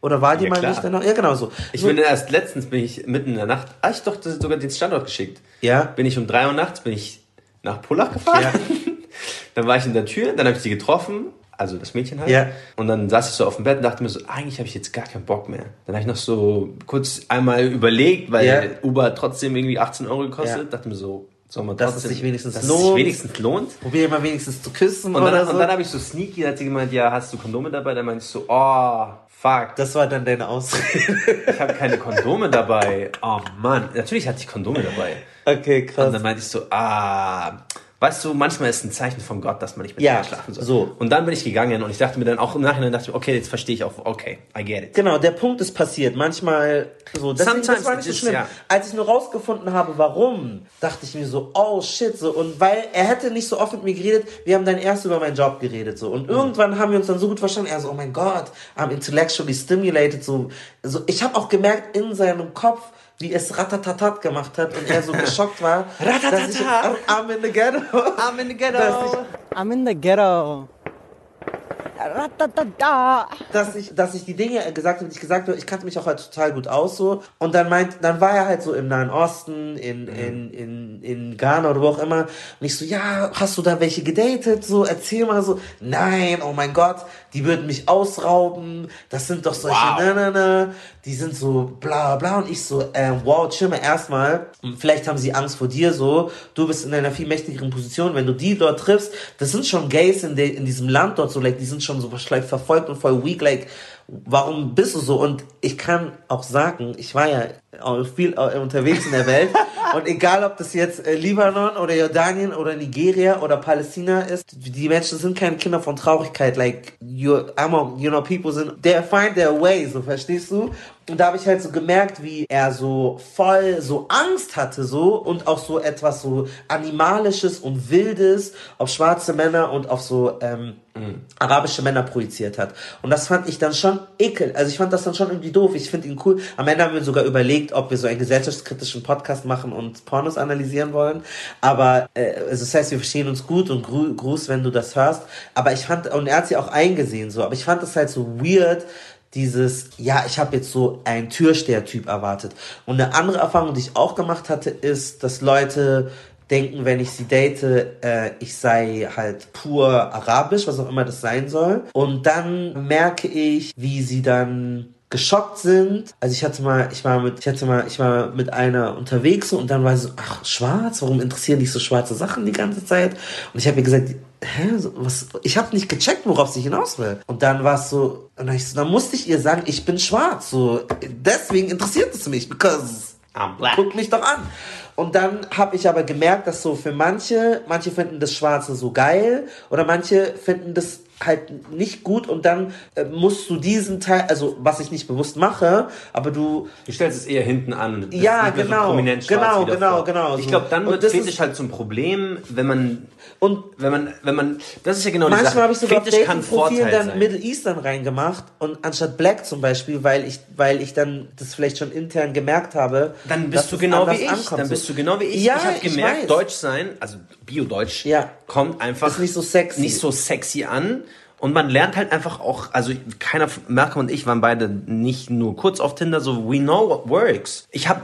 Oder war die Ja, mal klar. nicht danach? Ja, genau so. ich so, bin erst letztens, bin ich mitten in der Nacht, ah, ich doch das- sogar den Standort geschickt. Ja. Bin ich um drei Uhr nachts, bin ich nach Pullach gefahren. Ja. <laughs> dann war ich in der Tür, dann habe ich sie getroffen. also das Mädchen halt. Ja. Und dann saß ich so auf dem Bett und dachte mir so, eigentlich habe ich jetzt gar keinen Bock mehr. Dann habe ich noch so kurz einmal überlegt, weil Ja. Uber hat trotzdem irgendwie 18 Euro gekostet. Ja. Dachte mir so, soll man Dass es sich wenigstens dass es lohnt. sich wenigstens lohnt. Probier mal wenigstens zu küssen Und oder dann, so. und dann habe ich so sneaky, hat sie gemeint, ja, hast du Kondome dabei? Dann meinte ich so, oh, fuck, das war dann deine Ausrede. ich habe keine Kondome dabei. Oh Mann, natürlich hatte ich Kondome dabei. okay, Und krass. dann meinte ich so, ah, weißt du, manchmal ist ein Zeichen von Gott, dass man nicht mit Ja, schlafen soll. so. Und dann bin ich gegangen und ich dachte mir dann auch im Nachhinein, dachte ich, mir, okay, jetzt verstehe ich auch, okay, I get it. Genau, der Punkt ist passiert. Manchmal so. Deswegen, das Sometimes war nicht so it is, schlimm. ja. Als ich nur rausgefunden habe, warum, dachte ich mir so, oh shit, so. Und weil er hätte nicht so oft mit mir geredet, wir haben dann erst über meinen Job geredet, so. Mhm. Und irgendwann haben wir uns dann so gut verstanden. Er so, oh mein Gott, I'm intellectually stimulated, so. so ich habe auch gemerkt in seinem Kopf, wie es ratatatat gemacht hat und er so geschockt war. <laughs> dass ich. I'm in the ghetto. <laughs> I'm in the ghetto. Ich, I'm in the ghetto. Ratatata. dass ich, dass ich die Dinge gesagt habe, die ich gesagt habe, ich kannte mich auch halt total gut aus so. Und dann meint, dann war er halt so im Nahen Osten, in, in, in, in Ghana oder wo auch immer. Und ich so, ja, hast du da welche gedatet? So, erzähl mal so. Nein, oh mein Gott, die würden mich ausrauben. Das sind doch solche, Wow. na, na, na. Die sind so bla, bla. Und ich so, ähm, wow, chill mal erstmal. Vielleicht haben sie Angst vor dir so. Du bist in einer viel mächtigeren Position. Wenn du die dort triffst, das sind schon Gays in, de, in diesem Land dort so, like, die sind schon so like, verfolgt und voll weak, like, warum bist du so? Und ich kann auch sagen, ich war ja viel äh, unterwegs in der Welt <laughs> und egal ob das jetzt äh, Libanon oder Jordanien oder Nigeria oder Palästina ist, die Menschen sind keine Kinder von Traurigkeit, like, you, I'm, you know, people sind, they find their way, so, verstehst du? Und da habe ich halt so gemerkt, wie er so voll so Angst hatte so und auch so etwas so animalisches und wildes auf schwarze Männer und auf so ähm, arabische Männer projiziert hat. Und das fand ich dann schon ekel. Also ich fand das dann schon irgendwie doof. Ich finde ihn cool. Am Ende haben wir sogar überlegt, ob wir so einen gesellschaftskritischen Podcast machen und Pornos analysieren wollen. Aber äh, also das heißt, wir verstehen uns gut und gru Gruß, wenn du das hörst. Aber ich fand, und er hat sie auch eingesehen so, aber ich fand das halt so weird, dieses, ja, ich habe jetzt so einen Türsteher-Typ erwartet. Und eine andere Erfahrung, die ich auch gemacht hatte, ist, dass Leute denken, wenn ich sie date, äh, ich sei halt pur arabisch, was auch immer das sein soll. Und dann merke ich, wie sie dann geschockt sind. Also ich hatte mal, ich war mit, ich hatte mal, ich war mit einer unterwegs und dann war sie so, ach, schwarz, warum interessieren dich so schwarze Sachen die ganze Zeit? Und ich habe ihr gesagt, hä, was, ich habe nicht gecheckt, worauf sie hinaus will. Und dann war es so, und dann, so, dann musste ich ihr sagen, ich bin schwarz, so, deswegen interessiert es mich, because I'm black. guck mich doch an. Und dann habe ich aber gemerkt, dass so für manche, manche finden das Schwarze so geil oder manche finden das halt nicht gut und dann äh, musst du diesen Teil, also was ich nicht bewusst mache, aber du Du stellst es eher hinten an. Ja, genau. So prominent Genau, genau, genau, Ich glaube, dann wird Fetisch ist- halt zum Problem, wenn man, und wenn man, wenn man, das ist ja genau die Sache. Manchmal habe ich sogar auf Fetisch Dating-Profilen Vorteil dann sein. Middle Eastern reingemacht und anstatt Black zum Beispiel, weil ich, weil ich dann das vielleicht schon intern gemerkt habe. Dann bist du genau wie ich. ankommt, Dann bist du genau wie ich. Ja, ich habe ich gemerkt, weiß. Deutsch sein, also Bio-Deutsch, Ja. kommt einfach Ist nicht so sexy. nicht so sexy an. Und man lernt halt einfach auch, also keiner, Malcolm und ich waren beide nicht nur kurz auf Tinder, so we know what works. Ich habe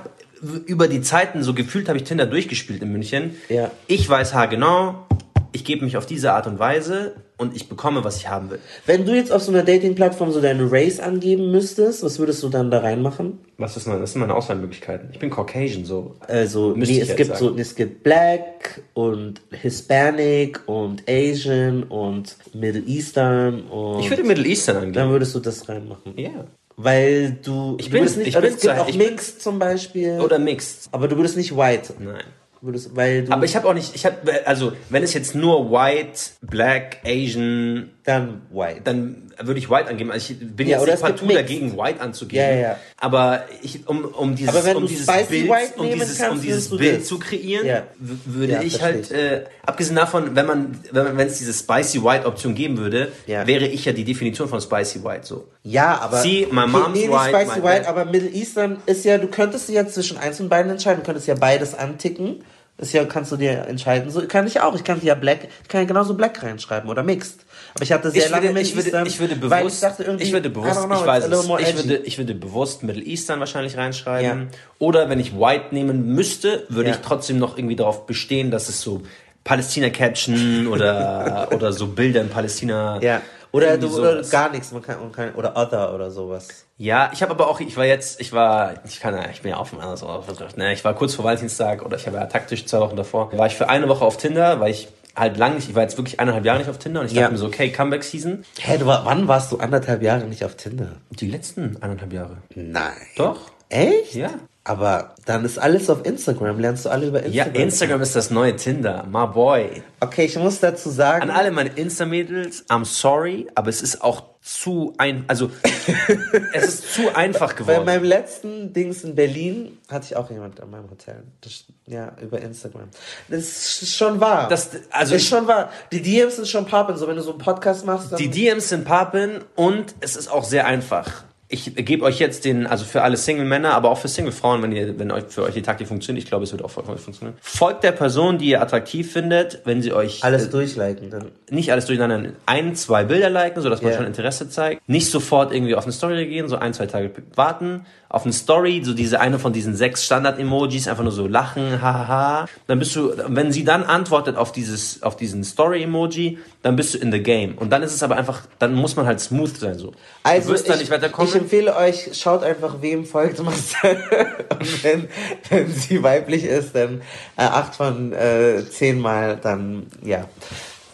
über die Zeiten so gefühlt, habe ich Tinder durchgespielt in München. Ja. Ich weiß haargenau, ich gebe mich auf diese Art und Weise und ich bekomme, was ich haben will. Wenn du jetzt auf so einer Dating-Plattform so deine Race angeben müsstest, was würdest du dann da reinmachen? Was ist meine, das sind meine Auswahlmöglichkeiten. Ich bin Caucasian, so. Also, Müsste nee, ich es gibt sagen. so, es gibt Black und Hispanic und Asian und Middle Eastern und Ich würde Middle Eastern dann angeben. würdest du das reinmachen. Ja. Weil du, Ich du bin- nicht, ich also bin es gibt auch Mixed zum Beispiel, Oder Mixed. aber du würdest nicht White. Nein. Würdest, weil du, Aber ich habe auch nicht, ich habe, also wenn es jetzt nur White, Black, Asian, dann White. dann würde ich White angeben. Also ich bin Ja, jetzt nicht partout dagegen, White anzugeben. Ja, ja. Aber ich, um, um dieses, um dieses Bild, um dieses, um dieses Bild zu kreieren, Ja. würde Ja, ich halt, äh, abgesehen davon, wenn man, wenn es diese Spicy White Option geben würde, wäre ich ja die Definition von Spicy White so. Ja, aber. See, my mom's nee, white, Spicy White, aber Middle Eastern ist ja, du könntest ja zwischen eins und beiden entscheiden. Du könntest ja beides anticken. Ist ja, kannst du dir entscheiden. So kann ich auch. Ich kann ja Black, ich kann ja genauso Black reinschreiben oder Mixed. Aber ich hatte sehr Ich lange würde, Middle ich, würde, Eastern, ich würde bewusst, ich dachte irgendwie, ich würde bewusst, know, ich weiß es, ich würde, ich würde bewusst Middle Eastern wahrscheinlich reinschreiben. Ja. Oder wenn ich White nehmen müsste, würde Ja. ich trotzdem noch irgendwie darauf bestehen, dass es so Palästina-Caption oder, <laughs> oder so Bilder in Palästina. Ja. Oder, du, oder gar nichts, man kann, man kann, oder Other oder sowas. Ja, ich habe aber auch, ich war jetzt, ich war, ich kann ja, ich bin ja auf dem anderen Ort. Ne, ich war kurz vor Valentinstag oder ich habe ja taktisch zwei Wochen davor, war ich für eine Woche auf Tinder, weil ich halt lang nicht, ich war jetzt wirklich eineinhalb Jahre nicht auf Tinder und ich Ja. dachte mir so, okay, Comeback Season. Hä, du, war- wann warst du anderthalb Jahre nicht auf Tinder? Die letzten eineinhalb Jahre. Nein. Doch? Echt? Ja. Aber dann ist alles auf Instagram, lernst du alle über Ja, Instagram. Instagram ist das neue Tinder, my boy. Okay, ich muss dazu sagen. An alle meine Insta-Mädels, I'm sorry, aber es ist auch zu ein, also <laughs> es ist zu einfach Bei geworden. meinem letzten Dings in Berlin hatte ich auch jemand an meinem Hotel. Das, ja, über Instagram. Das ist schon wahr. Das- also ist schon wahr. Die DMs sind schon poppen. So, wenn du so einen Podcast machst, Die DMs sind Papen und es ist auch sehr einfach. Ich gebe euch jetzt den, also für alle Single-Männer, aber auch für Single-Frauen, wenn ihr, wenn euch für euch die Taktik funktioniert, ich glaube, es wird auch für euch funktionieren. Folgt der Person, die ihr attraktiv findet, wenn sie euch alles durchliken. Dann. nicht alles durcheinander, ein, zwei Bilder liken, sodass man Ja. schon Interesse zeigt. Nicht sofort irgendwie auf eine Story reagieren, so ein, zwei Tage warten. Auf eine Story, so diese eine von diesen sechs Standard-Emojis, einfach nur so lachen, hahaha. Dann bist du, wenn sie dann antwortet auf dieses, auf diesen Story-Emoji, dann bist du in the game. Und dann ist es aber einfach, dann muss man halt smooth sein, so. Also du wirst ich, da nicht weiterkommen. ich empfehle euch, schaut einfach, wem folgt Marcel. <laughs> Und wenn, wenn sie weiblich ist, dann äh, acht von äh, zehn Mal, dann ja,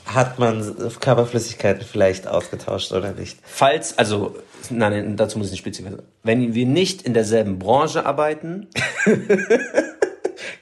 hat man Körperflüssigkeiten vielleicht ausgetauscht oder nicht. Falls, also, nein, dazu muss ich nicht spezifizieren. Wenn wir nicht in derselben Branche arbeiten, <laughs>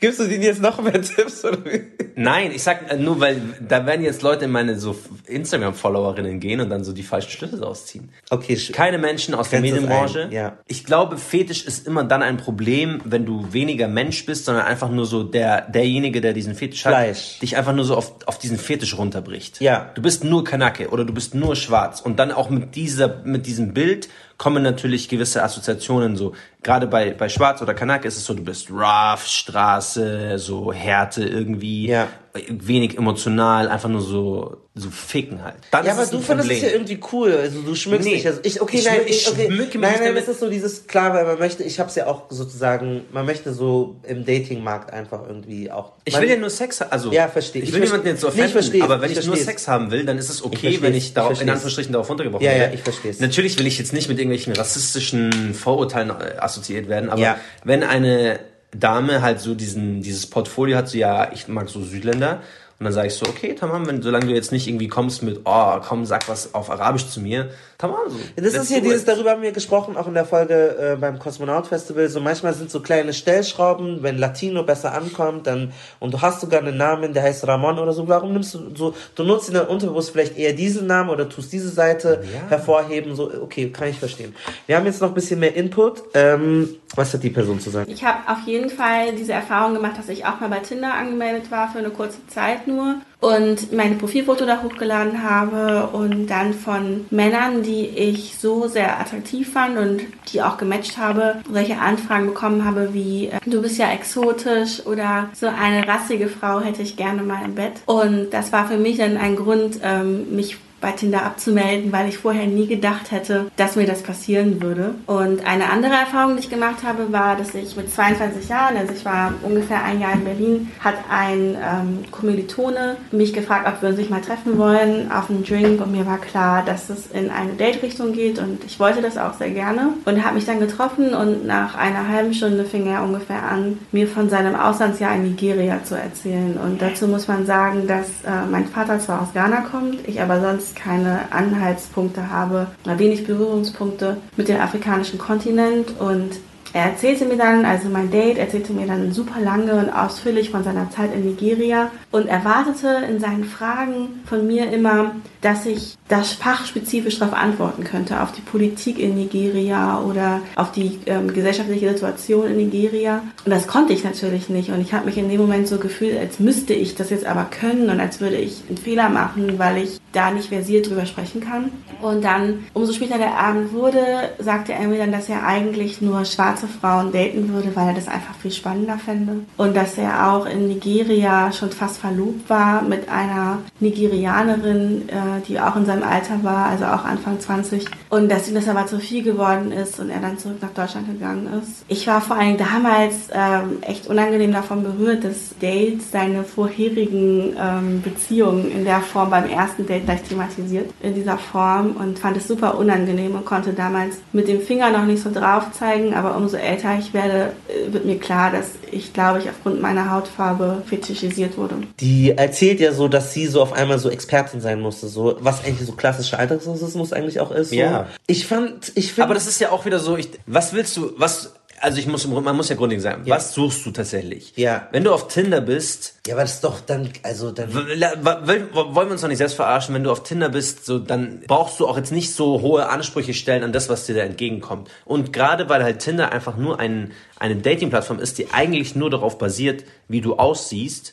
Gibst du denen jetzt noch mehr Tipps? Oder wie? Nein, ich sag äh, nur, weil da werden jetzt Leute in meine so Instagram-Followerinnen gehen und dann so die falschen Schlüsse ausziehen. Okay, Keine Menschen aus der Medienbranche. ja. Ich glaube, Fetisch ist immer dann ein Problem, wenn du weniger Mensch bist, sondern einfach nur so der derjenige, der diesen Fetisch Fleisch. hat, dich einfach nur so auf, auf diesen Fetisch runterbricht. Ja. Du bist nur Kanake oder du bist nur schwarz und dann auch mit dieser mit diesem Bild kommen natürlich gewisse Assoziationen so. Gerade bei bei Schwarz oder Kanake ist es so, du bist rough, Straße, so Härte irgendwie, Ja. Wenig emotional, einfach nur so so ficken halt. Dann Ja, aber es du findest es ja irgendwie cool. Also du schmückst Nee. dich. Also ich, okay, Ich nein, ich okay. schmücke mich nein, nein, das ist so dieses klar, weil man möchte. Ich hab's ja auch sozusagen. Man möchte so im Datingmarkt einfach irgendwie auch. Ich man, will ja nur Sex haben. Also, Ja, versteh. Ich Ich will niemanden jetzt so offenden, aber wenn ich ich, nur. Sex haben will, dann ist es okay, wenn ich, darauf, in. Anführungsstrichen darauf runtergebrochen Ja, ja, werde. ich versteh's. Natürlich will ich jetzt nicht mit irgendwelchen rassistischen Vorurteilen äh, assoziiert werden, aber Ja. wenn eine Dame halt so diesen, dieses Portfolio hat, so ja, ich mag so Südländer, und dann sage ich so, okay, tamam, wenn, solange du jetzt nicht irgendwie kommst mit, oh, komm, sag was auf Arabisch zu mir, tamam, so. Das ist hier dieses, darüber haben wir gesprochen, auch in der Folge äh, beim Kosmonaut Festival. So manchmal sind so kleine Stellschrauben, wenn Latino besser ankommt, dann und du hast sogar einen Namen, der heißt Ramon oder so. Warum nimmst du so? Du nutzt in der Unterbewusst vielleicht eher diesen Namen oder tust diese Seite Ja. hervorheben. So, okay, kann ich verstehen. Wir haben jetzt noch ein bisschen mehr Input. Ähm, was hat die Person zu sagen? Ich habe auf jeden Fall diese Erfahrung gemacht, dass ich auch mal bei Tinder angemeldet war für eine kurze Zeit nur und meine Profilfoto da hochgeladen habe und dann von Männern, die ich so sehr attraktiv fand und die auch gematcht habe, solche Anfragen bekommen habe wie äh, du bist ja exotisch oder so eine rassige Frau hätte ich gerne mal im Bett. Und das war für mich dann ein Grund, ähm, mich bei Tinder abzumelden, weil ich vorher nie gedacht hätte, dass mir das passieren würde. Und eine andere Erfahrung, die ich gemacht habe, war, dass ich mit 22 Jahren, also ich war ungefähr ein Jahr in Berlin, hat ein ähm, Kommilitone mich gefragt, ob wir uns nicht mal treffen wollen auf einen Drink und mir war klar, dass es in eine Date-Richtung geht und ich wollte das auch sehr gerne und habe mich dann getroffen und nach einer halben Stunde fing er ungefähr an, mir von seinem Auslandsjahr in Nigeria zu erzählen. Und dazu muss man sagen, dass äh, mein Vater zwar aus Ghana kommt, ich aber sonst keine Anhaltspunkte habe, wenig Berührungspunkte mit dem afrikanischen Kontinent. Und er erzählte mir dann, also mein Date erzählte mir dann super lange und ausführlich von seiner Zeit in Nigeria. Und erwartete in seinen Fragen von mir immer, dass ich das fachspezifisch darauf antworten könnte, auf die Politik in Nigeria oder auf die ähm, gesellschaftliche Situation in Nigeria. Und das konnte ich natürlich nicht. Und ich habe mich in dem Moment so gefühlt, als müsste ich das jetzt aber können und als würde ich einen Fehler machen, weil ich da nicht versiert drüber sprechen kann. Und dann, umso später der Abend wurde, sagte er mir dann, dass er eigentlich nur schwarze Frauen daten würde, weil er das einfach viel spannender fände. Und dass er auch in Nigeria schon fast verlobt war mit einer Nigerianerin, äh, die auch in seinem Alter war, also auch Anfang 20. Und dass ihm das aber zu viel geworden ist und er dann zurück nach Deutschland gegangen ist. Ich war vor allem damals ähm, echt unangenehm davon berührt, dass Date seine vorherigen ähm, Beziehungen in der Form beim ersten Date gleich thematisiert in dieser Form und fand es super unangenehm und konnte damals mit dem Finger noch nicht so drauf zeigen, aber umso älter ich werde, äh, wird mir klar, dass ich, glaube ich, aufgrund meiner Hautfarbe fetischisiert wurde. Die erzählt ja so, dass sie so auf einmal so Expertin sein musste, so was eigentlich so klassischer Alltagsrassismus eigentlich auch ist. So. Ja. Ich fand, ich finde. Aber das ist ja auch wieder so, ich, was willst du, was, also ich muss, man muss ja grundlegend sagen, Ja. was suchst du tatsächlich? Ja. Wenn du auf Tinder bist, ja, aber das ist doch dann, also dann. wollen wir uns doch nicht selbst verarschen, wenn du auf Tinder bist, so, dann brauchst du auch jetzt nicht so hohe Ansprüche stellen an das, was dir da entgegenkommt. Und gerade weil halt Tinder einfach nur ein, eine Dating-Plattform ist, die eigentlich nur darauf basiert, wie du aussiehst,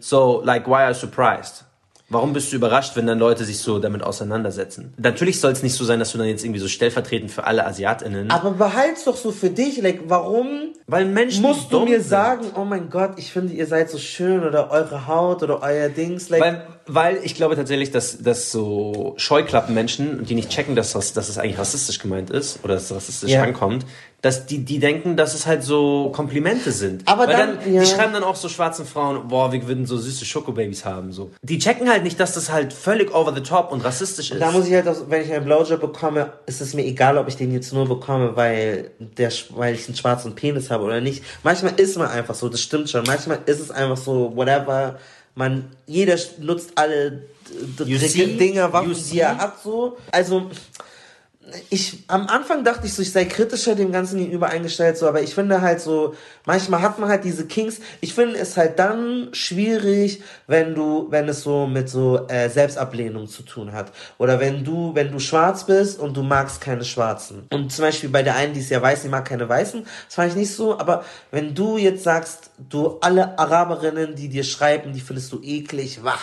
so, like, why are you surprised? Warum bist du überrascht, wenn dann Leute sich so damit auseinandersetzen? Natürlich soll es nicht so sein, dass du dann jetzt irgendwie so stellvertretend für alle AsiatInnen, Aber behalt's doch so für dich, like, warum weil Menschen musst du mir sind. sagen, oh mein Gott, ich finde, ihr seid so schön oder eure Haut oder euer Dings, like, Weil, weil ich glaube tatsächlich, dass, dass so Scheuklappenmenschen, die nicht checken, dass das, dass es eigentlich rassistisch gemeint ist oder dass es rassistisch Ja. ankommt, dass die, die denken, dass es halt so Komplimente sind. Aber weil dann- dann, ja. die schreiben dann auch so schwarzen Frauen, boah, wir würden so süße Schokobabys haben, so. Die checken halt nicht, dass das halt völlig over the top und rassistisch ist. Da muss ich halt auch, wenn ich einen Blowjob bekomme, ist es mir egal, ob ich den jetzt nur bekomme, weil der, weil ich einen schwarzen Penis habe oder nicht. Manchmal ist man einfach so, das stimmt schon. Manchmal ist es einfach so, whatever. Man, jeder nutzt alle? Dinger, Waffen, die er hat, so. Also, ich, am Anfang dachte ich so, ich sei kritischer dem Ganzen gegenüber eingestellt, so, aber ich finde halt so, manchmal hat man halt diese Kings. Ich finde es halt dann schwierig, wenn du, wenn es so mit so äh, Selbstablehnung zu tun hat. Oder wenn du, wenn du schwarz bist und du magst keine Schwarzen. Und zum Beispiel bei der einen, die ist ja weiß, die mag keine Weißen, das fand ich nicht so, aber wenn du jetzt sagst, du alle Araberinnen, die dir schreiben, die findest du eklig, wah.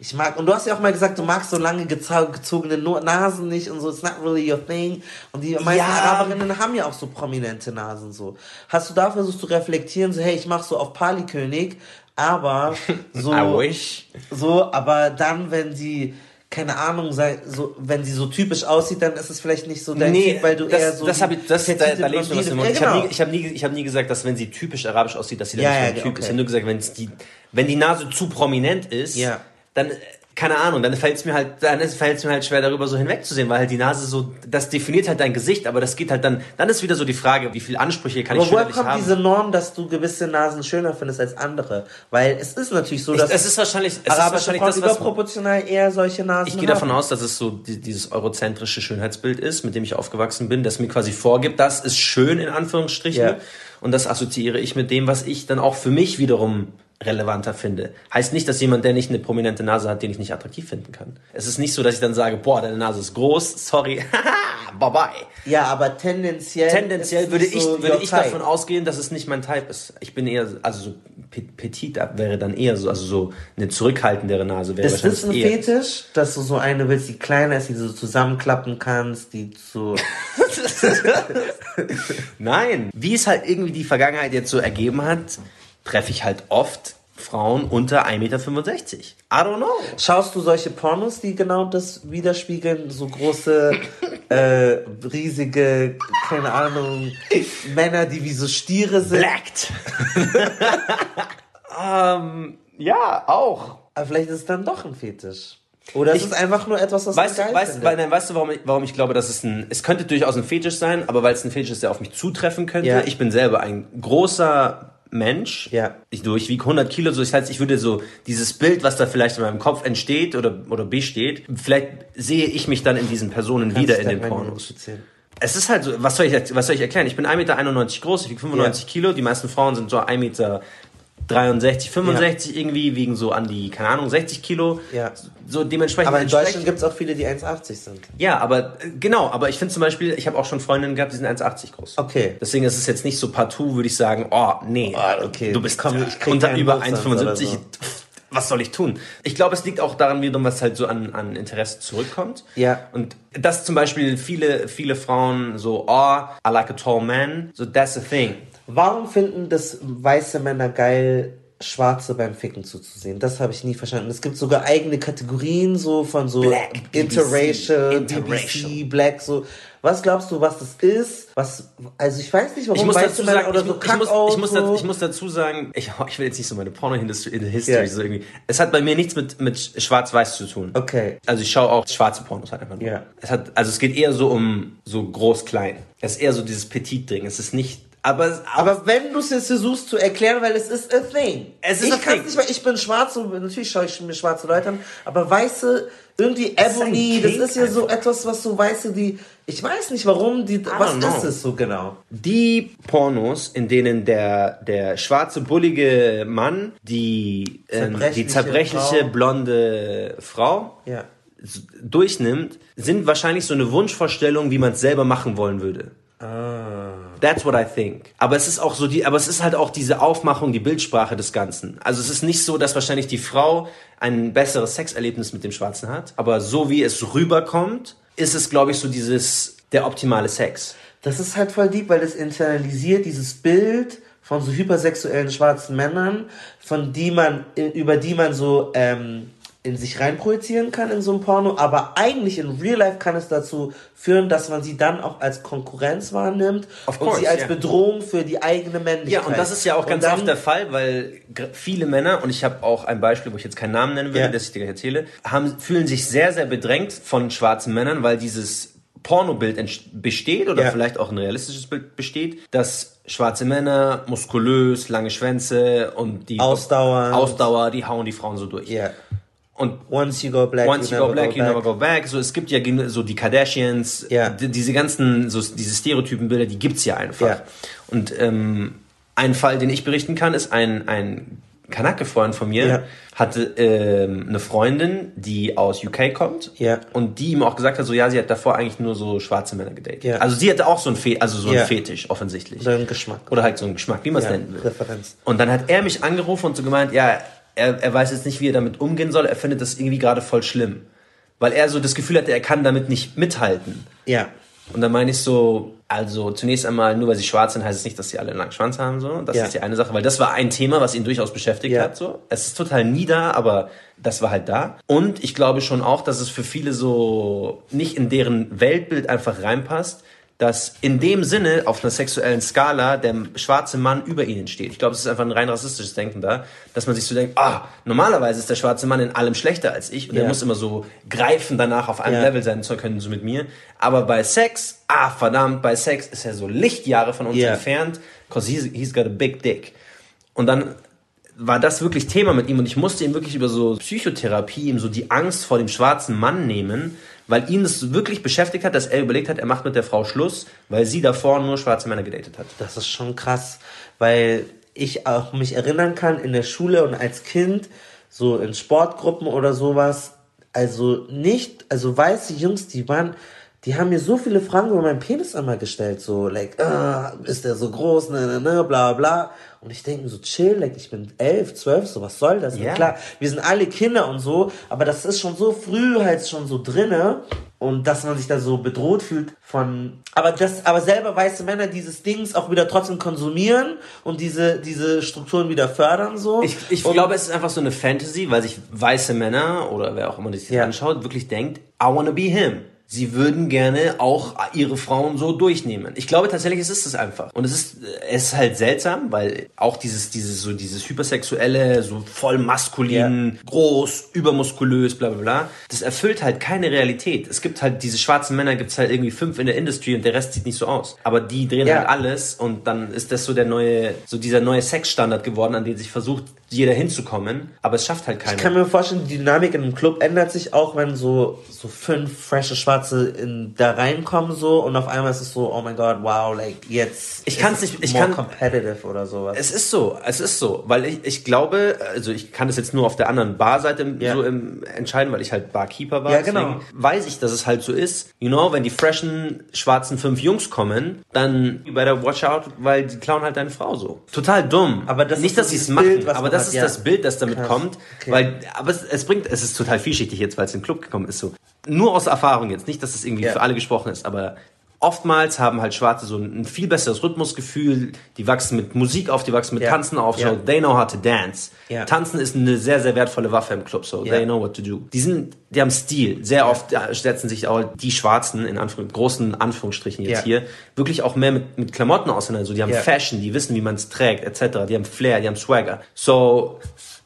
Ich mag, und du hast ja auch mal gesagt, du magst so lange gezogene Nasen nicht und so, it's not really your thing. Und die meisten Ja. Araberinnen haben ja auch so prominente Nasen so. Hast du da versucht zu reflektieren, so, hey, ich mach so auf Pali-König, aber <laughs> so, I wish. so, aber dann, wenn sie, keine Ahnung, sei, so, wenn sie so typisch aussieht, dann ist es vielleicht nicht so dein Typ, weil du das, eher so. das die habe ich, das, da, da legst du was im Mund. Ja, Ich habe genau. nie, ich hab nie, ich hab nie gesagt, dass wenn sie typisch arabisch aussieht, dass sie dann Ja, nicht ja, mein Typ okay. ist. Ich habe nur gesagt, wenn die, wenn die Nase zu prominent ist, Ja. Dann, äh, keine Ahnung, dann fällt es mir halt, dann fällt es mir halt schwer, darüber so hinwegzusehen, weil halt die Nase so, das definiert halt dein Gesicht, aber das geht halt dann, dann ist wieder so die Frage, wie viel Ansprüche kann Aber ich woher schönerlich kommt haben. diese Norm, dass du gewisse Nasen schöner findest als andere? Weil es ist natürlich so, ich, dass es ist wahrscheinlich, es ist wahrscheinlich Frauen das, was, überproportional eher solche Nasen Ich gehe davon aus, dass es so die, dieses eurozentrische Schönheitsbild ist, mit dem ich aufgewachsen bin, das mir quasi vorgibt, das ist schön in Anführungsstrichen. Ja. Und das assoziiere ich mit dem, was ich dann auch für mich wiederum relevanter finde. Heißt nicht, dass jemand, der nicht eine prominente Nase hat, den ich nicht attraktiv finden kann. Es ist nicht so, dass ich dann sage, boah, deine Nase ist groß, sorry, <laughs> bye bye. Ja, aber tendenziell. Tendenziell ist würde ich, so würde ich type. davon ausgehen, dass es nicht mein Type ist. Ich bin eher, also so pe- petit wäre dann eher so, also so eine zurückhaltendere Nase wäre Ist das ein wahrscheinlich eher. Fetisch, dass du so eine willst, die kleiner ist, die du so zusammenklappen kannst, die so. <laughs> Nein. Wie es halt irgendwie die Vergangenheit jetzt so ergeben hat, treffe ich halt oft Frauen unter 1,65 Meter. I don't know. Schaust du solche Pornos, die genau das widerspiegeln? So große, <laughs> äh, riesige, keine Ahnung, Männer, die wie so Stiere sind? Blacked. <laughs> ähm, ja, auch. Aber vielleicht ist es dann doch ein Fetisch. Oder es Ich- ist einfach nur etwas, was Weißt, geil weißt, weil, nein, weißt du, warum ich, warum ich glaube, dass es ein, es könnte durchaus ein Fetisch sein, aber weil es ein Fetisch ist, der auf mich zutreffen könnte. Ja. Ich bin selber ein großer Mensch. Ja. Ich wiege 100 Kilo, so das heißt, ich würde so dieses Bild, was da vielleicht in meinem Kopf entsteht oder, oder besteht, vielleicht sehe ich mich dann in diesen Personen Kannst wieder in den Pornos. Es ist halt so, was soll ich, was soll ich erklären? Ich bin 1,91 Meter groß, ich wiege 95 Ja. Kilo, die meisten Frauen sind so 1,63 Meter 65 irgendwie, wiegen so an die, keine Ahnung, 60 Kilo. Ja. So dementsprechend. Aber in Deutschland gibt es auch viele, die 1,80 sind. ja, aber äh, genau, aber ich finde zum Beispiel, ich habe auch schon Freundinnen gehabt, die sind 1,80 groß. Okay. Deswegen ist es jetzt nicht so partout, würde ich sagen, oh, nee, Oh, okay. du bist Komm, ich unter über Hochsatz 1,75. oder so. Was soll ich tun? Ich glaube, es liegt auch daran wiederum, was halt so an, an Interesse zurückkommt. Ja. Und dass zum Beispiel viele, viele Frauen so, oh, I like a tall man, so that's the thing. Warum finden das weiße Männer geil, Schwarze beim Ficken zuzusehen. Das habe ich nie verstanden. Es gibt sogar eigene Kategorien so von so Black, Interracial, Interracial. BBC, Black, so. Was glaubst du, was das ist? Was, also ich weiß nicht, warum Ich muss, dazu sagen, oder ich, so ich, muss, ich, muss, dazu- ich muss dazu sagen, ich, ich will jetzt nicht so meine Porno-History in History Ja. so irgendwie. Es hat bei mir nichts mit, mit Schwarz-Weiß zu tun. Okay. Also ich schaue auch schwarze Pornos halt einfach nur. Ja. Es hat, also es geht eher so um so groß-klein. Es ist eher so dieses Petit-Ding. Es ist nicht, aber, aber, wenn du es jetzt versuchst zu erklären, weil es ist a thing. Es ist ich a thing. nicht, weil ich bin schwarz und natürlich schaue ich mir schwarze Leute an, aber weiße, irgendwie Ebony, das ist ja so etwas, was so weiße, die, ich weiß nicht warum, die, was know. ist es so genau? die Pornos, in denen der, der schwarze, bullige Mann die, ähm, die Zerbrechliche Frau. blonde Frau Ja. durchnimmt, sind wahrscheinlich so eine Wunschvorstellung, wie man es selber machen wollen würde. That's what I think. Aber es ist auch so die, aber es ist halt auch diese Aufmachung, die Bildsprache des Ganzen. Also es ist nicht so, dass wahrscheinlich die Frau ein besseres Sexerlebnis mit dem Schwarzen hat, aber so wie es rüberkommt, ist es, glaube ich, so dieses, der optimale Sex. Das ist halt voll deep, weil das internalisiert dieses Bild von so hypersexuellen schwarzen Männern, von die man, über die man so ähm, in sich reinprojizieren kann in so einem Porno, aber eigentlich in Real Life kann es dazu führen, dass man sie dann auch als Konkurrenz wahrnimmt Of und course, sie als ja. Bedrohung für die eigene Männlichkeit. Ja, und das ist ja auch ganz dann- oft der Fall, weil viele Männer, und ich habe auch ein Beispiel, wo ich jetzt keinen Namen nennen will, Ja. das ich dir gleich erzähle, haben, fühlen sich sehr, sehr bedrängt von schwarzen Männern, weil dieses Pornobild besteht oder Ja. vielleicht auch ein realistisches Bild besteht, dass schwarze Männer, muskulös, lange Schwänze und die Ausdauernd. Ausdauer, die hauen die Frauen so durch. Ja. Und Once you go black, Once you go black, you back. never go back. So, es gibt ja so die Kardashians, Ja. die, diese ganzen, so diese Stereotypenbilder, die gibt's ja einfach. Ja. Und ähm, ein Fall, den ich berichten kann, ist ein, ein Kanake-Freund von mir, Ja. hatte ähm, eine Freundin, die aus UK kommt Ja. und die ihm auch gesagt hat, so ja, sie hat davor eigentlich nur so schwarze Männer gedatet. Ja. Also sie hatte auch so ein Fe also so ein Fetisch, offensichtlich. Oder ein Geschmack. Oder halt so ein Geschmack, wie man es nennen will. Präferenz. Und dann hat er mich angerufen und so gemeint, ja, er, er weiß jetzt nicht, wie er damit umgehen soll. Er findet das irgendwie gerade voll schlimm. Weil er so das Gefühl hatte, er kann damit nicht mithalten. Ja. Und dann meine ich so, also zunächst einmal, nur weil sie schwarz sind, heißt es nicht, dass sie alle einen langen Schwanz haben. So. Das Ja. ist die eine Sache, weil das war ein Thema, was ihn durchaus beschäftigt Ja. hat. So. Es ist total nie da, aber das war halt da. Und ich glaube schon auch, dass es für viele so nicht in deren Weltbild einfach reinpasst, dass in dem Sinne auf einer sexuellen Skala der schwarze Mann über ihnen steht. Ich glaube, es ist einfach ein rein rassistisches Denken da, dass man sich so denkt, ah, normalerweise ist der schwarze Mann in allem schlechter als ich und Ja. er muss immer so greifen danach auf einem Ja. Level sein zu können, so mit mir. Aber bei Sex, ah, verdammt, bei Sex ist er so Lichtjahre von uns Ja. entfernt, cause he's, he's got a big dick. Und dann war das wirklich Thema mit ihm und ich musste ihm wirklich über so Psychotherapie ihm so die Angst vor dem schwarzen Mann nehmen, weil ihn das wirklich beschäftigt hat, dass er überlegt hat, er macht mit der Frau Schluss, weil sie davor nur schwarze Männer gedatet hat. Das ist schon krass, weil ich auch mich erinnern kann in der Schule und als Kind, so in Sportgruppen oder sowas, also nicht, also weiße Jungs, die waren, die haben mir so viele Fragen über meinen Penis einmal gestellt, so, like, ah, ist der so groß, ne, ne, ne, bla, bla. Und ich denke mir so, chill, like, ich bin elf, zwölf, so, was soll das? Ja. Ja. Klar, wir sind alle Kinder und so, aber das ist schon so früh halt schon so drinne und dass man sich da so bedroht fühlt von, aber das, aber selber weiße Männer dieses Dings auch wieder trotzdem konsumieren und diese, diese Strukturen wieder fördern, so. Ich, ich und, glaube, es ist einfach so eine Fantasy, weil sich weiße Männer oder wer auch immer sich das Ja. anschaut, wirklich denkt, I wanna be him. Sie würden gerne auch ihre Frauen so durchnehmen. Ich glaube tatsächlich, es ist es einfach. Und es ist, es ist halt seltsam, weil auch dieses, dieses, so dieses hypersexuelle, so voll maskulin, groß, übermuskulös, bla, bla, bla. Das erfüllt halt keine Realität. Es gibt halt, diese schwarzen Männer gibt's halt irgendwie fünf in der Industrie und der Rest sieht nicht so aus. Aber die drehen Ja. halt alles und dann ist das so der neue, so dieser neue Sexstandard geworden, an den sich versucht, jeder hinzukommen. Aber es schafft halt ich keiner. kann mir vorstellen, die Dynamik in einem Club ändert sich auch, wenn so, so fünf frische Schwarze in, da reinkommen, so, und auf einmal ist es so, oh mein Gott, wow, like, jetzt. Ich kann's ist nicht- es ich kann- competitive oder sowas. Es ist so, es ist so, weil ich, ich glaube, also ich kann das jetzt nur auf der anderen Barseite Ja. so im, entscheiden, weil ich halt Barkeeper war. Ja, genau. Weiß ich, dass es halt so ist. You know, wenn die freshen schwarzen fünf Jungs kommen, dann you better watch out, weil die klauen halt deine Frau so. Total dumm. Aber das nicht, dass sie es machen, Bild, aber das hat, ist ja. das Bild, das damit Krass. kommt, Okay. weil aber es, es bringt, es ist total vielschichtig jetzt, weil es im Club gekommen ist so. Nur aus Erfahrung jetzt, nicht, dass es irgendwie Ja. für alle gesprochen ist, aber oftmals haben halt Schwarze so ein, ein viel besseres Rhythmusgefühl. Die wachsen mit Musik auf, die wachsen mit Ja. Tanzen auf. So, they know how to dance. Tanzen ist eine sehr, sehr wertvolle Waffe im Club. So, they know what to do. Die sind, die haben Stil. Sehr oft äh, setzen sich auch die Schwarzen, in Anführung, großen Anführungsstrichen jetzt hier, wirklich auch mehr mit, mit Klamotten auseinander. So, die haben. Fashion, die wissen, wie man es trägt, etc. Die haben Flair, die haben Swagger. So,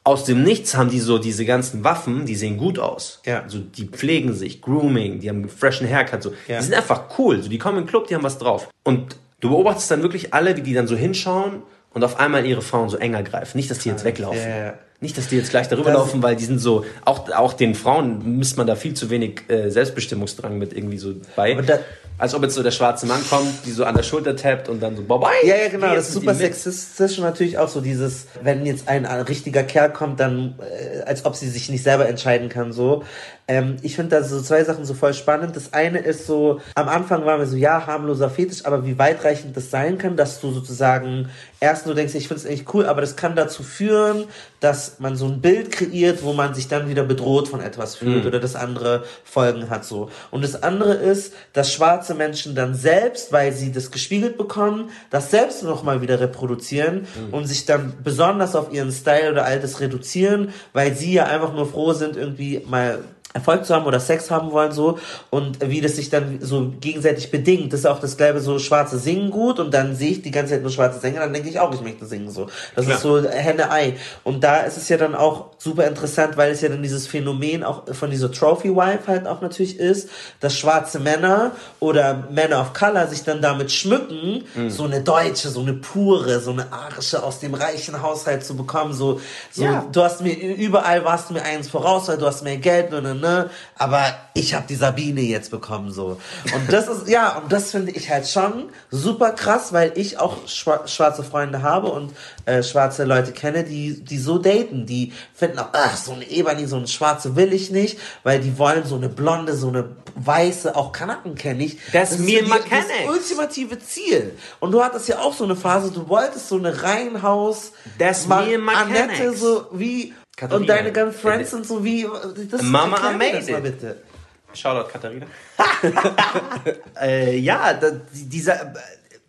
aus dem Nichts haben die so diese ganzen Waffen, die sehen gut aus. Ja. Also die pflegen sich, Grooming, die haben einen freshen Haircut, so. Ja. Die sind einfach cool. So, die kommen in den Club, die haben was drauf. Und du beobachtest dann wirklich alle, wie die dann so hinschauen und auf einmal ihre Frauen so enger greifen. Nicht, dass die jetzt weglaufen. Ja, ja. Nicht, dass die jetzt gleich darüber Das- laufen, weil die sind so, auch, auch den Frauen misst man da viel zu wenig äh, Selbstbestimmungsdrang mit irgendwie so bei. Da- Als ob jetzt so der schwarze Mann kommt, die so an der Schulter tappt und dann so, bye bye. Ja, ja, genau. Das ist super sexistisch und natürlich auch so dieses, wenn jetzt ein, ein richtiger Kerl kommt, dann äh, als ob sie sich nicht selber entscheiden kann, so. Ähm, ich finde da so zwei Sachen so voll spannend. Das eine ist so, am Anfang waren wir so, ja, harmloser Fetisch, aber wie weitreichend das sein kann, dass du sozusagen erst nur denkst, ich finde es eigentlich cool, aber das kann dazu führen, dass man so ein Bild kreiert, wo man sich dann wieder bedroht von etwas fühlt oder das andere Folgen hat so. Und das andere ist, dass schwarze Menschen dann selbst, weil sie das gespiegelt bekommen, das selbst nochmal wieder reproduzieren und sich dann besonders auf ihren Style oder all das reduzieren, weil sie ja einfach nur froh sind, irgendwie mal Erfolg zu haben oder Sex haben wollen so und wie das sich dann so gegenseitig bedingt. Das ist auch das gleiche so Schwarze singen gut und dann sehe ich die ganze Zeit nur schwarze Sänger, dann denke ich auch, ich möchte singen so. Das Klar. ist so Henne-Ei. Und da ist es ja dann auch super interessant, weil es ja dann dieses Phänomen auch von dieser Trophy-Wife halt auch natürlich ist, dass schwarze Männer oder Männer of Color sich dann damit schmücken, Mhm. so eine deutsche, so eine pure, so eine arische aus dem reichen Haushalt zu bekommen, so, so Ja. du hast mir überall warst du mir eins voraus, weil du hast mehr Geld, ne, ne, ne, aber ich habe die Sabine jetzt bekommen so. Und das ist ja, und das finde ich halt schon super krass, weil ich auch schwa schwarze Freunde habe und äh, schwarze Leute kenne, die die so daten, die finden auch, ach, so eine Ebony, so eine schwarze will ich nicht, weil die wollen so eine blonde, so eine weiße, auch Kanaken kenne ich. Das ist mir Mechanics. das ultimative Ziel. Und du hattest ja auch so eine Phase, du wolltest so eine Reihenhaus, Das mir. Annette, so wie Katharina. und deine ganzen Friends sind so wie das Mama, made das bitte. Shoutout Katharina. <laughs> äh, ja, da, dieser,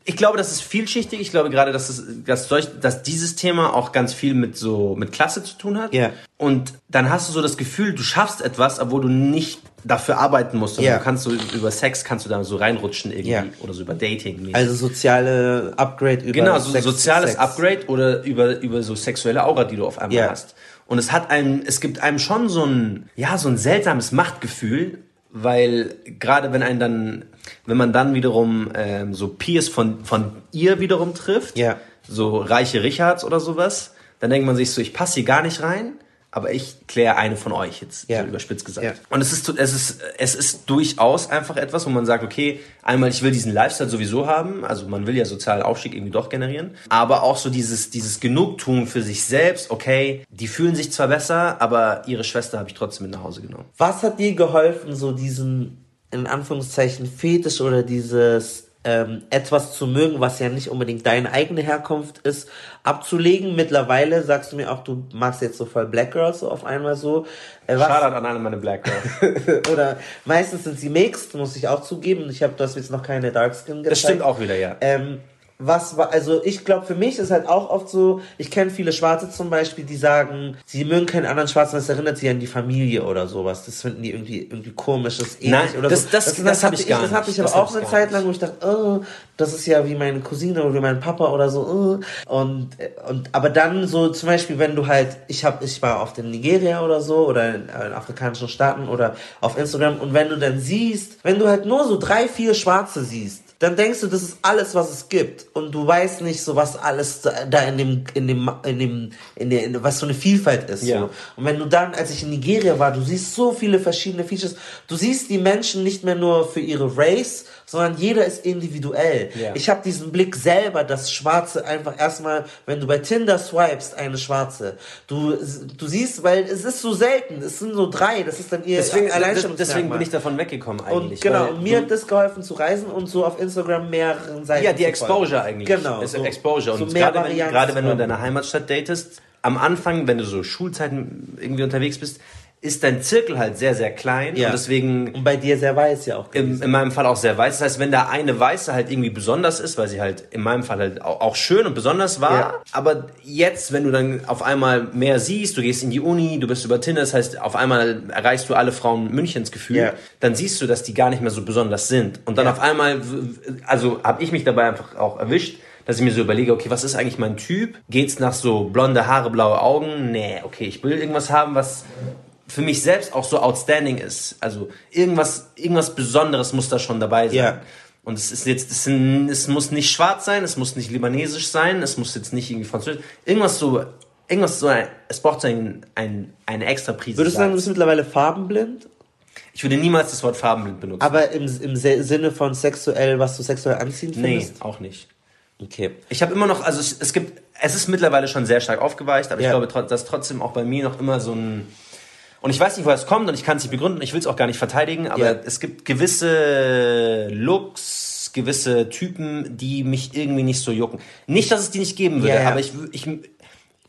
ich glaube, das ist vielschichtig. Ich glaube gerade, dass, es, dass, solch, dass dieses Thema auch ganz viel mit so mit Klasse zu tun hat. Ja. Und dann hast du so das Gefühl, du schaffst etwas, obwohl du nicht dafür arbeiten musst. Ja. Du kannst so über Sex kannst du da so reinrutschen irgendwie Ja. oder so über Dating. Also soziale Upgrade über Genau, so Sex- soziales Sex. Upgrade oder über, über so sexuelle Aura, die du auf einmal Ja. hast. Und es hat einem, es gibt einem schon so ein, ja, so ein seltsames Machtgefühl, weil gerade wenn einen dann, wenn man dann wiederum ähm, so Peers von, von ihr wiederum trifft, Ja. so reiche Richards oder sowas, dann denkt man sich so, ich passe hier gar nicht rein, aber ich kläre eine von euch jetzt, Ja. so überspitzt gesagt. Ja. Und es ist, es ist, es ist durchaus einfach etwas, wo man sagt, okay, einmal, ich will diesen Lifestyle sowieso haben, also man will ja sozialen Aufstieg irgendwie doch generieren, aber auch so dieses, dieses Genugtun für sich selbst, okay, die fühlen sich zwar besser, aber ihre Schwester habe ich trotzdem mit nach Hause genommen. Was hat dir geholfen, so diesen, in Anführungszeichen, Fetisch oder dieses ähm, etwas zu mögen, was ja nicht unbedingt deine eigene Herkunft ist, abzulegen? Mittlerweile sagst du mir auch, du magst jetzt so voll Black Girls so auf einmal so. Äh, Shoutout an alle meine Black Girls. <laughs> oder meistens sind sie mixed, muss ich auch zugeben. Ich habe, du hast jetzt noch keine Dark Skin gezeigt. Das stimmt auch wieder, ja. Ähm, was war, also ich glaube, für mich ist halt auch oft so, ich kenne viele Schwarze zum Beispiel, die sagen, sie mögen keinen anderen Schwarzen, das erinnert sie an die Familie oder sowas. Das finden die irgendwie, irgendwie komisch, das ist Nein, ähnlich oder das- so. das- das hab hatte ich gar Das hatte ich aber Das auch eine Zeit lang, wo ich dachte, oh, das ist ja wie meine Cousine oder wie mein Papa oder so. Oh. Und, und, aber dann so zum Beispiel, wenn du halt, ich hab, ich war oft in Nigeria oder so oder in, äh, in afrikanischen Staaten oder auf Instagram und wenn du dann siehst, wenn du halt nur so drei, vier Schwarze siehst, dann denkst du, das ist alles, was es gibt. Und du weißt nicht so, was alles da in dem, in dem, in dem, in der, in, was so eine Vielfalt ist. Ja. So. Und wenn du dann, als ich in Nigeria war, du siehst so viele verschiedene Features. Du siehst die Menschen nicht mehr nur für ihre Race, sondern jeder ist individuell. Ja. Ich habe diesen Blick selber, das Schwarze einfach erstmal, wenn du bei Tinder swipest, eine Schwarze. Du, du siehst, weil es ist so selten, es sind so drei, das ist dann ihr Deswegen, Alleinstellungsmerkmal. deswegen bin ich davon weggekommen Und eigentlich. genau, weil und mir hat das geholfen zu reisen und so auf Instagram mehreren Seiten Ja, die Exposure eigentlich. Genau. Das ist so- Exposure. so Und mehr gerade, wenn, gerade wenn du in deiner Heimatstadt datest, am Anfang, wenn du so Schulzeiten irgendwie unterwegs bist, ist dein Zirkel halt sehr, sehr klein Ja. und deswegen Und bei dir sehr weiß ja auch. im, in meinem Fall auch sehr weiß. Das heißt, wenn da eine Weiße halt irgendwie besonders ist, weil sie halt in meinem Fall halt auch, auch schön und besonders war, Ja. aber jetzt, wenn du dann auf einmal mehr siehst, du gehst in die Uni, du bist über Tinder, das heißt, auf einmal erreichst du alle Frauen Münchens Gefühl, Ja. dann siehst du, dass die gar nicht mehr so besonders sind. Und dann auf einmal, also habe ich mich dabei einfach auch erwischt, dass ich mir so überlege, okay, was ist eigentlich mein Typ? Geht's nach so blonde Haare, blaue Augen? Nee, okay, ich will irgendwas haben, was für mich selbst auch so outstanding ist. Also irgendwas, irgendwas Besonderes muss da schon dabei sein. Ja. Und es ist jetzt, es, es muss nicht schwarz sein, es muss nicht libanesisch sein, es muss jetzt nicht irgendwie französisch. Irgendwas so, irgendwas so, ein, es braucht so ein, ein, eine extra Prise. Würdest du sagen, du bist mittlerweile farbenblind? ich würde niemals das Wort farbenblind benutzen. Aber im, im Sinne von sexuell, was du sexuell anziehend nee, findest? auch nicht. Okay. Ich habe immer noch, also es, es gibt, es ist mittlerweile schon sehr stark aufgeweicht, aber Ja. ich glaube, dass trotzdem auch bei mir noch immer so ein, und ich weiß nicht, woher es kommt und ich kann es nicht begründen, ich will es auch gar nicht verteidigen, aber Ja. es gibt gewisse Looks, gewisse Typen, die mich irgendwie nicht so jucken. Nicht, dass es die nicht geben würde, Ja, ja. aber ich, ich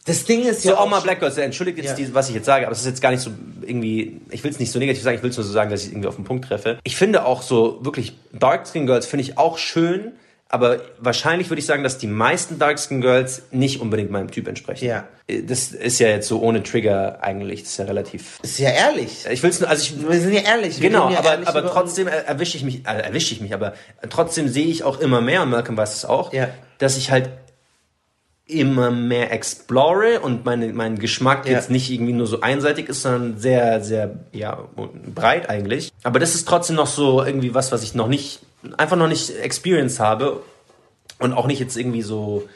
Das Ding ist so ja auch mal Black Girls, entschuldigt jetzt, Ja. die, was ich jetzt sage, aber es ist jetzt gar nicht so irgendwie, ich will es nicht so negativ sagen, ich will es nur so sagen, dass ich irgendwie auf den Punkt treffe. Ich finde auch so wirklich Dark Skin Girls finde ich auch schön, aber wahrscheinlich würde ich sagen, dass die meisten Dark Skin Girls nicht unbedingt meinem Typ entsprechen. Ja. Das ist ja jetzt so ohne Trigger eigentlich, das ist ja relativ. Ist ja ehrlich. Ich will es nur, also ich, Wir sind ja ehrlich. Genau, ja aber, ehrlich aber trotzdem er- erwische ich mich, äh, erwische ich mich, aber trotzdem sehe ich auch immer mehr, und Malcolm weiß es auch, Ja. dass ich halt immer mehr explore und meine, mein Geschmack Ja. jetzt nicht irgendwie nur so einseitig ist, sondern sehr, sehr, ja, breit eigentlich. Aber das ist trotzdem noch so irgendwie was, was ich noch nicht, einfach noch nicht experienced habe und auch nicht jetzt irgendwie so,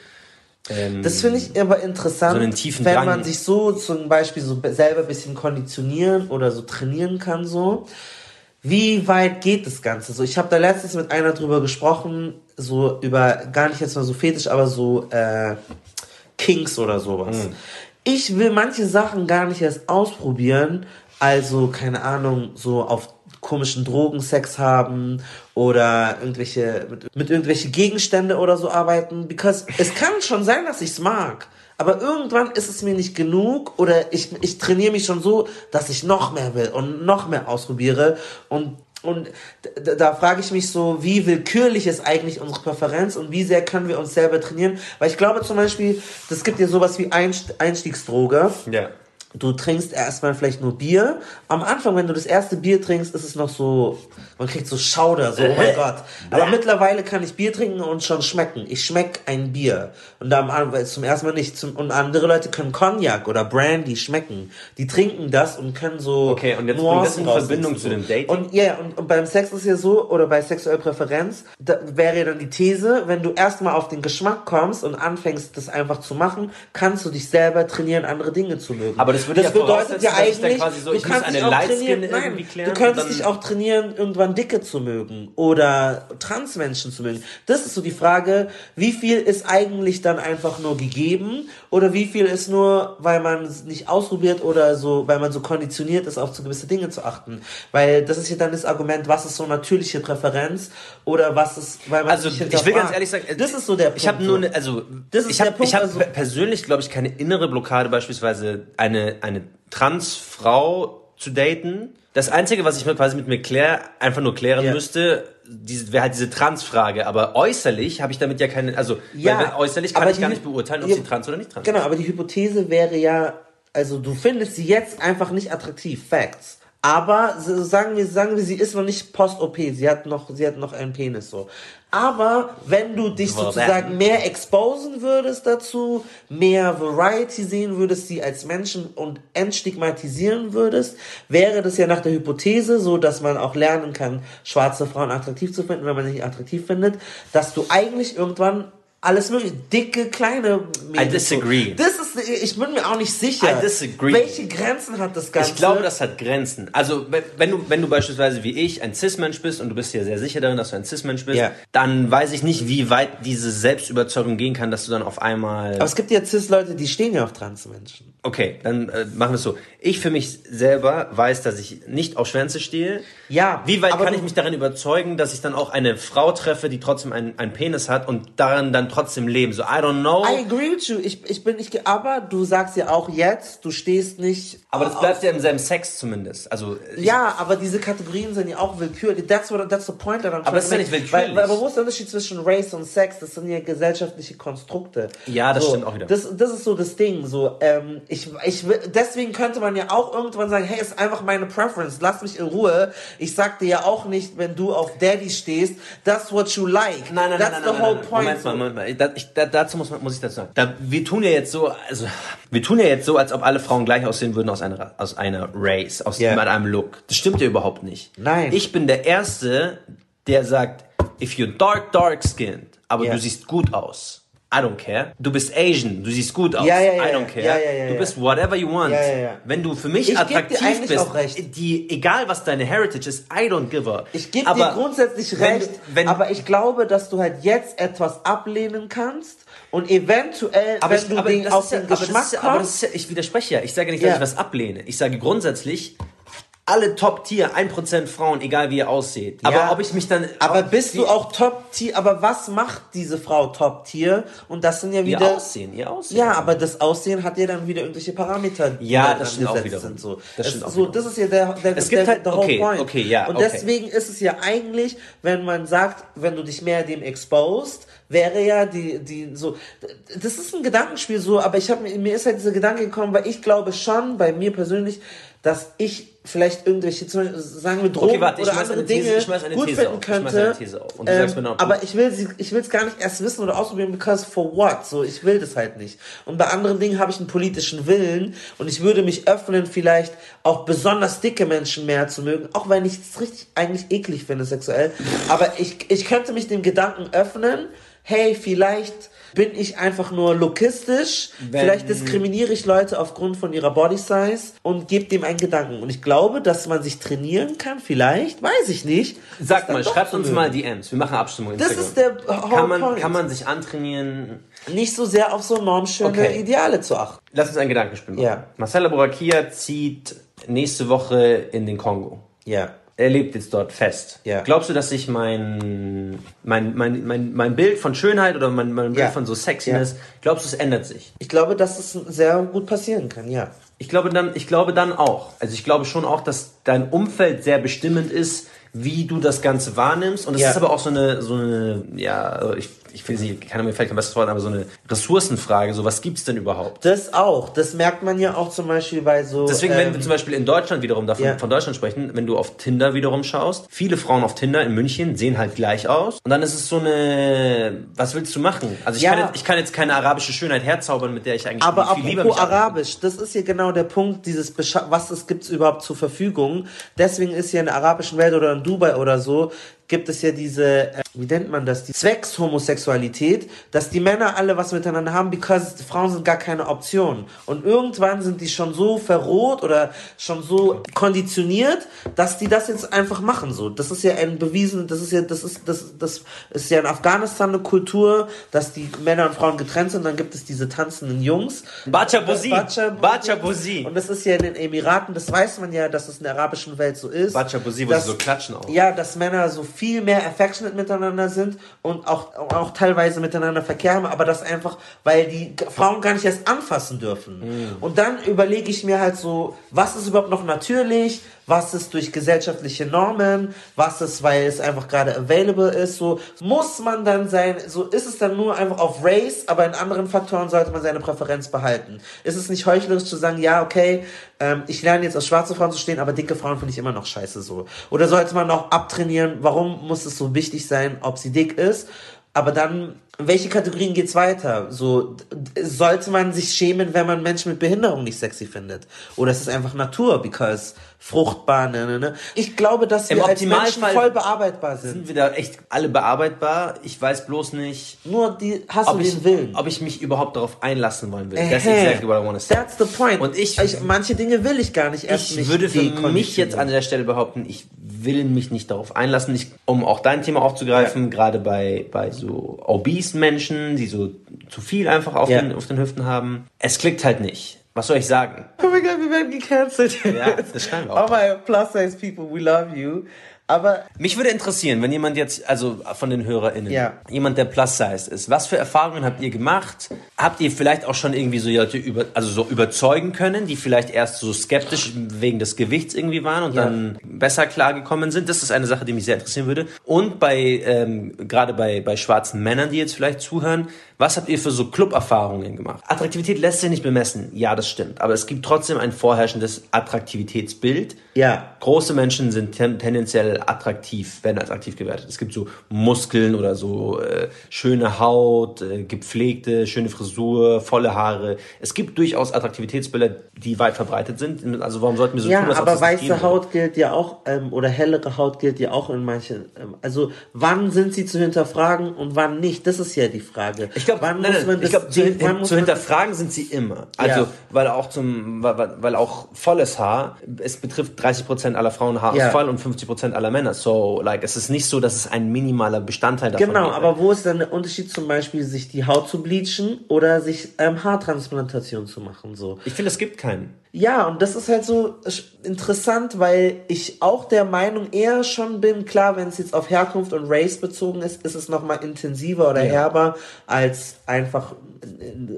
ähm, Das finde ich aber interessant, So wenn Drang. man sich so zum Beispiel so selber ein bisschen konditionieren oder so trainieren kann, so. Wie weit geht das Ganze? So, ich habe da letztens mit einer drüber gesprochen, so über gar nicht jetzt mal so fetisch, aber so äh, Kinks oder sowas. Mhm. Ich will manche Sachen gar nicht erst ausprobieren, also keine Ahnung, so auf komischen Drogen Sex haben oder irgendwelche mit, mit irgendwelche Gegenstände oder so arbeiten, because es kann schon sein, dass ich's mag. Aber irgendwann ist es mir nicht genug oder ich, ich trainiere mich schon so, dass ich noch mehr will und noch mehr ausprobiere und und da, da frage ich mich so, wie willkürlich ist eigentlich unsere Präferenz und wie sehr können wir uns selber trainieren? Weil ich glaube zum Beispiel, das gibt ja sowas wie Einst Einstiegsdroge. ja. Du trinkst erstmal vielleicht nur Bier. Am Anfang, wenn du das erste Bier trinkst, ist es noch so, man kriegt so Schauder, so, oh mein Gott. Aber mittlerweile kann ich Bier trinken und schon schmecken. Ich schmeck ein Bier. Und am Anfang, zum ersten Mal nicht. Zum, und andere Leute können Cognac oder Brandy schmecken. Die trinken das und können so. Okay, und jetzt bring das in Nuancen Verbindung zu dem Dating. Und ja, und, und beim Sex ist ja so, oder bei sexueller Präferenz, da wäre ja dann die These, wenn du erstmal auf den Geschmack kommst und anfängst, das einfach zu machen, kannst du dich selber trainieren, andere Dinge zu mögen. Aber das würde ja bedeutet ja eigentlich, so, du kannst dich auch trainieren, nein, klären du könntest dich auch trainieren, irgendwann Dicke zu mögen oder Transmenschen zu mögen. Das ist so die Frage, wie viel ist eigentlich dann einfach nur gegeben oder wie viel ist nur, weil man es nicht ausprobiert oder so, weil man so konditioniert ist, auf so gewisse Dinge zu achten. Weil das ist ja dann das Argument, was ist so natürliche Präferenz oder was ist, weil man Also ich will ganz ehrlich sagen, äh, das ist so der Punkt. Ich habe nur eine, also Das ist ich habe habe also- persönlich glaube ich keine innere Blockade beispielsweise eine eine Transfrau zu daten. Das einzige, was ich mir quasi mit mir klär, einfach nur klären Ja. müsste, wäre halt diese Transfrage. Aber äußerlich habe ich damit ja keine, also Ja, äußerlich kann ich gar nicht beurteilen, ob ja, sie trans oder nicht trans. Genau, aber die Hypothese wäre ja, also du findest sie jetzt einfach nicht attraktiv, Facts. Aber so sagen wir, sagen wir, sie ist noch nicht post-OP, sie hat noch, sie hat noch einen Penis so. Aber wenn du dich sozusagen mehr exposen würdest dazu, mehr Variety sehen würdest, sie als Menschen und entstigmatisieren würdest, wäre das ja nach der Hypothese so, dass man auch lernen kann, schwarze Frauen attraktiv zu finden, wenn man sie nicht attraktiv findet, dass du eigentlich irgendwann alles mögliche, dicke, kleine Mädels disagree. Das ist, ich bin mir auch nicht sicher. I disagree. Welche Grenzen hat das Ganze? Ich glaube, das hat Grenzen. Also, wenn- du, wenn du beispielsweise wie ich ein Cis-Mensch bist und du bist dir sehr sicher darin, dass du ein Cis-Mensch bist, Ja. dann weiß ich nicht, wie weit diese Selbstüberzeugung gehen kann, dass du dann auf einmal. Aber es gibt ja Cis-Leute, die stehen ja auf Transmenschen. Okay, dann äh, machen wir es so. Ich für mich selber weiß, dass ich nicht auf Schwänze stehe. Ja, Wie weit kann ich mich darin überzeugen, dass ich dann auch eine Frau treffe, die trotzdem einen, einen Penis hat und daran dann trotzdem leben? So, I don't know. I agree with you. Ich, ich bin nicht, aber du sagst ja auch jetzt, du stehst nicht. aber das bleibt ja im selben Sex zumindest. Also, Ja, aber diese Kategorien sind ja auch willkürlich. That's what, that's the point that I'm Aber das ist ja nicht willkürlich. Weil, weil, aber wo ist der Unterschied zwischen Race und Sex? Das sind ja gesellschaftliche Konstrukte. Ja, das so, stimmt auch wieder. Das, das ist so das Ding. So, ähm, ich, ich, will- deswegen könnte man ja auch irgendwann sagen, hey, ist einfach meine Preference. Lass mich in Ruhe. Ich sag dir ja auch nicht, wenn du auf Daddy stehst, that's what you like. Nein, nein, that's nein, the nein, whole nein, nein. point. Moment mal, Moment mal. Da, ich, da, dazu muss, man, muss ich dazu sagen. Da, wir tun ja jetzt so, also wir tun ja jetzt so, als ob alle Frauen gleich aussehen würden aus einer, aus einer Race, aus mit einem Look. Das stimmt ja überhaupt nicht. Nein. Ich bin der Erste, der sagt, if you're dark, dark skinned, aber Ja. du siehst gut aus. I don't care. Du bist Asian, du siehst gut aus. Ja, ja, ja, I don't care. Ja, ja, ja, du bist whatever you want. Ja, ja, ja. Wenn du für mich Ich attraktiv bist, auch recht. die, egal was deine Heritage ist, I don't give a. Ich gebe dir Aber grundsätzlich wenn- recht, wenn- aber ich glaube, dass du halt jetzt etwas ablehnen kannst und eventuell, Aber, wenn ich, du aber, den, auf den aber, Geschmack aber kommst, ja, ich widerspreche ja. Ich sage nicht, dass ich was ablehne. Ich sage grundsätzlich, alle Top-Tier, 1% Frauen, egal wie ihr aussieht. Aber Ja. ob ich mich dann... aber bist du auch Top-Tier, aber was macht diese Frau Top-Tier? Und das sind ja Ihr wieder... Aussehen, ihr Aussehen. Ja, aber das Aussehen hat ja dann wieder irgendwelche Parameter, die Ja, da das stimmt auch wiederum. sind. So. Das stimmt auch so, das ist ja der, der, Es gibt der, halt- der whole okay, point. okay, ja, Und okay. deswegen ist es ja eigentlich, wenn man sagt, wenn du dich mehr dem exposed, wäre ja die, die, so, das ist ein Gedankenspiel so, aber ich habe mir, mir ist halt dieser Gedanke gekommen, weil ich glaube schon, bei mir persönlich, dass ich vielleicht irgendwelche, zum Beispiel, sagen wir Drogen Okay, warte, ich oder andere These- Dinge ich eine gut These finden auf. Ich könnte. These sagst mir noch- aber ich will sie, ich will es gar nicht erst wissen oder ausprobieren, because for what? So, ich will das halt nicht. Und bei anderen Dingen habe ich einen politischen Willen und ich würde mich öffnen, vielleicht auch besonders dicke Menschen mehr zu mögen, auch wenn ich es richtig eigentlich eklig finde sexuell. Aber ich, ich könnte mich dem Gedanken öffnen, hey, vielleicht bin ich einfach nur lokistisch, Wenn- vielleicht diskriminiere ich Leute aufgrund von ihrer Body Size und gebe dem einen Gedanken. Und ich glaube, dass man sich trainieren kann, vielleicht, weiß ich nicht. Sag mal, schreibt uns mögen. mal DMs. Wir machen Abstimmung. Das Instagram. ist der whole kann man, point. kann man sich antrainieren? nicht so sehr auf so normschöne Okay. Ideale zu achten. Lass uns ein Gedankenspiel machen. Ja. Marcella Borakia zieht nächste Woche in den Kongo. Ja. Er lebt jetzt dort fest. Ja. Glaubst du, dass sich mein, mein, mein, mein, mein Bild von Schönheit oder mein, mein Bild Ja. von so Sexiness, glaubst du, es ändert sich? Ich glaube, dass es sehr gut passieren kann, ja. Ich glaube dann, ich glaube dann auch. Also ich glaube schon auch, dass dein Umfeld sehr bestimmend ist, wie du das Ganze wahrnimmst. Und es Ja. ist aber auch so eine, so eine, ja, ich, ich will sie, kann mir fällt kein besseres Wort, aber so eine Ressourcenfrage. So, was gibt's denn überhaupt? Das auch. Das merkt man ja auch zum Beispiel bei so. Deswegen, wenn ähm, wir zum Beispiel in Deutschland wiederum davon Ja. von Deutschland sprechen, wenn du auf Tinder wiederum schaust, viele Frauen auf Tinder in München sehen halt gleich aus. Und dann ist es so eine, was willst du machen? Also ich, Ja. kann, jetzt, ich kann jetzt keine arabische Schönheit herzaubern, mit der ich eigentlich Aber viel lieber mich arbeite. Arabisch, das ist hier genau der Punkt, dieses Bescha was es gibt's überhaupt zur Verfügung. Deswegen ist ja in der arabischen Welt oder in Dubai oder so, gibt es ja diese, äh, wie nennt man das, die Zweckshomosexualität, dass die Männer alle was miteinander haben, because Frauen sind gar keine Option. Und irgendwann sind die schon so verroht oder schon so konditioniert, dass die das jetzt einfach machen, so. Das ist ja ein bewiesen, das ist ja, das ist, das, das ist ja in Afghanistan eine Kultur, dass die Männer und Frauen getrennt sind, dann gibt es diese tanzenden Jungs. Bacha Bozi. Bacha Bacha Bozi. Und das ist ja in den Emiraten, das weiß man ja, dass es in der arabischen Welt so ist. Bacha Bozi, wo dass- sie so klatschen auch. Ja, dass Männer so viel mehr affectionate miteinander sind und auch, auch teilweise miteinander Verkehr haben, aber das einfach, weil die Frauen gar nicht erst anfassen dürfen. Mhm. Und dann überlege ich mir halt so, was ist überhaupt noch natürlich, was ist durch gesellschaftliche Normen, was ist, weil es einfach gerade available ist, so muss man dann sein, so ist es dann nur einfach auf Race, aber in anderen Faktoren sollte man seine Präferenz behalten. Ist es nicht heuchlerisch zu sagen, ja, okay, ähm, ich lerne jetzt auf schwarze Frauen zu stehen, aber dicke Frauen finde ich immer noch scheiße so. Oder sollte man auch abtrainieren, warum muss es so wichtig sein, ob sie dick ist? Aber dann, welche Kategorien geht's weiter? So, sollte man sich schämen, wenn man Menschen mit Behinderung nicht sexy findet? Oder ist es einfach Natur, because fruchtbar, ne, ne, ne? Ich glaube, dass Im wir als Menschen voll bearbeitbar sind. Sind wir da echt alle bearbeitbar? Ich weiß bloß nicht, Nur die, hast ob du ich, den Willen. ob ich mich überhaupt darauf einlassen wollen will. That's Ähä. exactly what I want to say. That's the point. Und ich- manche Dinge will ich gar nicht erst Ich würde für mich jetzt an der Stelle behaupten, ich will mich nicht darauf einlassen, ich, um auch dein Thema aufzugreifen, gerade bei, bei so obese Menschen, die so zu viel einfach auf, Ja. den, auf den Hüften haben. Es klickt halt nicht. Was soll ich sagen? Oh my god, wir werden gecancelt. Ja, das schreiben wir auch. All my plus size people, we love you. Aber Mich würde interessieren, wenn jemand jetzt, also von den HörerInnen, Ja. jemand, der Plus-Size ist, was für Erfahrungen habt ihr gemacht? Habt ihr vielleicht auch schon irgendwie so Leute über, also so überzeugen können, die vielleicht erst so skeptisch wegen des Gewichts irgendwie waren und Ja. dann besser klargekommen sind? Das ist eine Sache, die mich sehr interessieren würde. Und bei, ähm, gerade bei, bei schwarzen Männern, die jetzt vielleicht zuhören, was habt ihr für so Club-Erfahrungen gemacht? Attraktivität lässt sich nicht bemessen. Ja, das stimmt. Aber es gibt trotzdem ein vorherrschendes Attraktivitätsbild. ja, Große Menschen sind ten tendenziell attraktiv, werden als attraktiv gewertet. Es gibt so Muskeln oder so äh, schöne Haut, äh, gepflegte, schöne Frisur, volle Haare. Es gibt durchaus Attraktivitätsbilder, die weit verbreitet sind. Also warum sollten wir so ja, tun, ob aber das weiße? Haut gilt ja auch, ähm, oder hellere Haut gilt ja auch in manchen. Ähm, also wann sind sie zu hinterfragen und wann nicht? Das ist ja die Frage. Ich glaube, wann nein, muss man ich das glaub, zu, hin- zu hinterfragen sind sie immer. Also, Ja. weil auch zum, weil, weil- auch volles Haar, es betrifft 30% aller Frauen Ja. Haarausfall und 50% aller Männer. So, like, es ist nicht so, dass es ein minimaler Bestandteil davon Genau, wäre. aber wo ist dann der Unterschied zum Beispiel, sich die Haut zu bleachen oder sich ähm, Haartransplantation zu machen? So. Ich finde, es gibt keinen. Ja, und das ist halt so sch- interessant, weil ich auch der Meinung eher schon bin, klar, wenn es jetzt auf Herkunft und Race bezogen ist, ist es nochmal intensiver oder Ja. herber als einfach äh,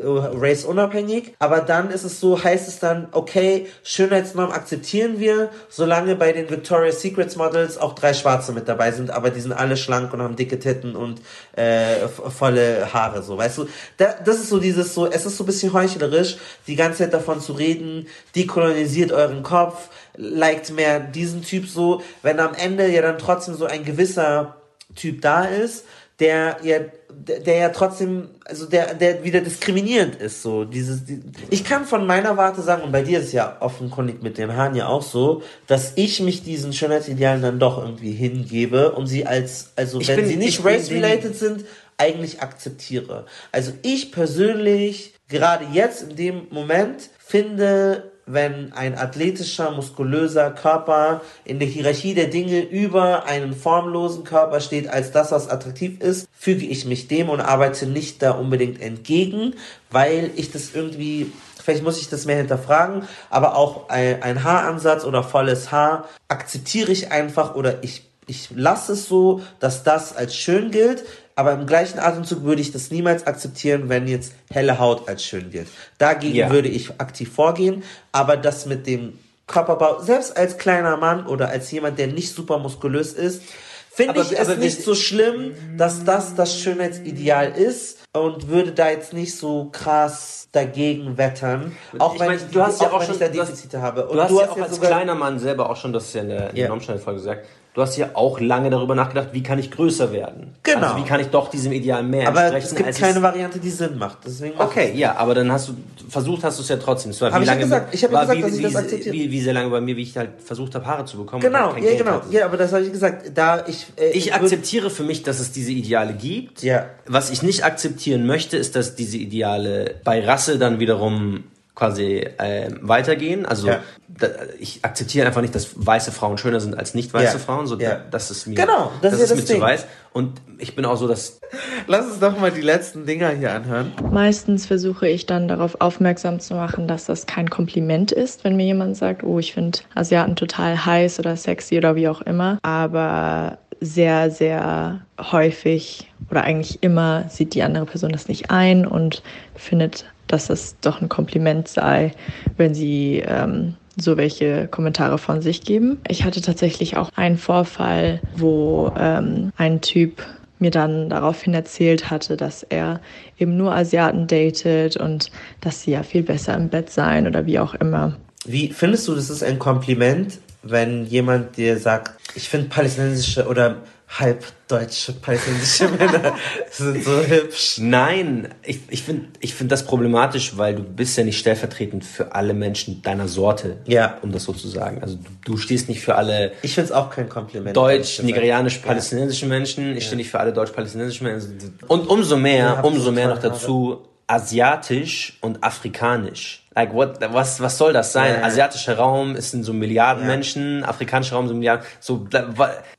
Race unabhängig. Aber dann ist es so, heißt es dann, okay, Schönheitsnorm akzeptieren wir, solange bei den Victoria's Secrets Models auch drei Schwarze mit dabei sind, aber die sind alle schlank und haben dicke Titten und äh, volle Haare, so, weißt du? Da, das ist so dieses so, es ist so ein bisschen heuchlerisch, die ganze Zeit davon zu reden, dekolonisiert euren Kopf, liked mehr diesen Typ so, wenn am Ende ja dann trotzdem so ein gewisser Typ da ist, der ja, der, ja trotzdem, also der, der wieder diskriminierend ist, so dieses, die, ich kann von meiner Warte sagen, und bei dir ist es ja offenkundig mit den Haaren ja auch so, dass ich mich diesen Schönheitsidealen dann doch irgendwie hingebe und sie als, also Ich wenn bin- sie ich nicht race-related sind, eigentlich akzeptiere. Also ich persönlich, gerade jetzt in dem Moment, finde, wenn ein athletischer, muskulöser Körper in der Hierarchie der Dinge über einen formlosen Körper steht als das, was attraktiv ist, füge ich mich dem und arbeite nicht da unbedingt entgegen, weil ich das irgendwie Vielleicht muss ich das mehr hinterfragen, aber auch ein, Haaransatz oder volles Haar akzeptiere ich einfach oder ich, ich lasse es so, dass das als schön gilt, aber im gleichen Atemzug würde ich das niemals akzeptieren, wenn jetzt helle Haut als schön gilt. Dagegen Ja. würde ich aktiv vorgehen, aber das mit dem Körperbau, selbst als kleiner Mann oder als jemand, der nicht super muskulös ist, finde ich es nicht so schlimm, dass das das Schönheitsideal ist und würde da jetzt nicht so krass dagegen wettern, auch Ich wenn, mein, ich, du hast ja auch auch schon- ich da du hast- Defizite habe. Und Du hast ja auch ja als sogar- kleiner Mann selber auch schon, das ja in der, in der Ja. Normschneider-Folge gesagt, du hast ja auch lange darüber nachgedacht, wie kann ich größer werden? Genau. Also wie kann ich doch diesem Ideal mehr aber entsprechen? es gibt keine es- Variante, die Sinn macht. Deswegen Okay, ja, aber dann hast du versucht, hast du es ja trotzdem. Es war Hab wie ich lange gesagt. Ich hab ja war gesagt, wie, dass ich wie, das akzeptiere. Wie, wie sehr lange bei mir, wie ich halt versucht habe, Haare zu bekommen. Genau, ja, Geld genau. hatte. Ja, aber das habe ich gesagt. Da ich, äh, Ich akzeptiere für mich, dass es diese Ideale gibt. Ja. Was ich nicht akzeptieren möchte, ist, dass diese Ideale bei Rasse dann wiederum quasi ähm, weitergehen. Also Ja. da, ich akzeptiere einfach nicht, dass weiße Frauen schöner sind als nicht weiße Ja. Frauen. So, Ja. Das ist mir, Genau, das ist ja ist das mir zu Ding. weiß. Und ich bin auch so, dass Lass uns doch mal die letzten Dinger hier anhören. Meistens versuche ich dann darauf aufmerksam zu machen, dass das kein Kompliment ist, wenn mir jemand sagt, oh, ich finde Asiaten total heiß oder sexy oder wie auch immer. Aber sehr, sehr häufig oder eigentlich immer sieht die andere Person das nicht ein und findet, dass es doch ein Kompliment sei, wenn sie ähm, so welche Kommentare von sich geben. Ich hatte tatsächlich auch einen Vorfall, wo ähm, ein Typ mir dann daraufhin erzählt hatte, dass er eben nur Asiaten datet und dass sie ja viel besser im Bett seien oder wie auch immer. Wie findest du, das ist ein Kompliment, wenn jemand dir sagt, ich finde palästinensische oder halbdeutsche palästinensische <laughs> Männer sind so hübsch. Nein, ich, ich finde ich find das problematisch, weil du bist ja nicht stellvertretend für alle Menschen deiner Sorte, Ja. um das so zu sagen. Also du, du stehst nicht für alle Ich finde es auch kein Kompliment. deutsch, ehrlich gesagt. nigerianisch-palästinensischen Menschen. Ich stehe nicht für alle deutsch-palästinensischen Menschen. Und umso mehr, Ja, umso so mehr noch dazu asiatisch und afrikanisch. Like what, was, was soll das sein? Asiatischer Raum ist in so Milliarden Ja. Menschen, afrikanischer Raum sind Milliarden. So,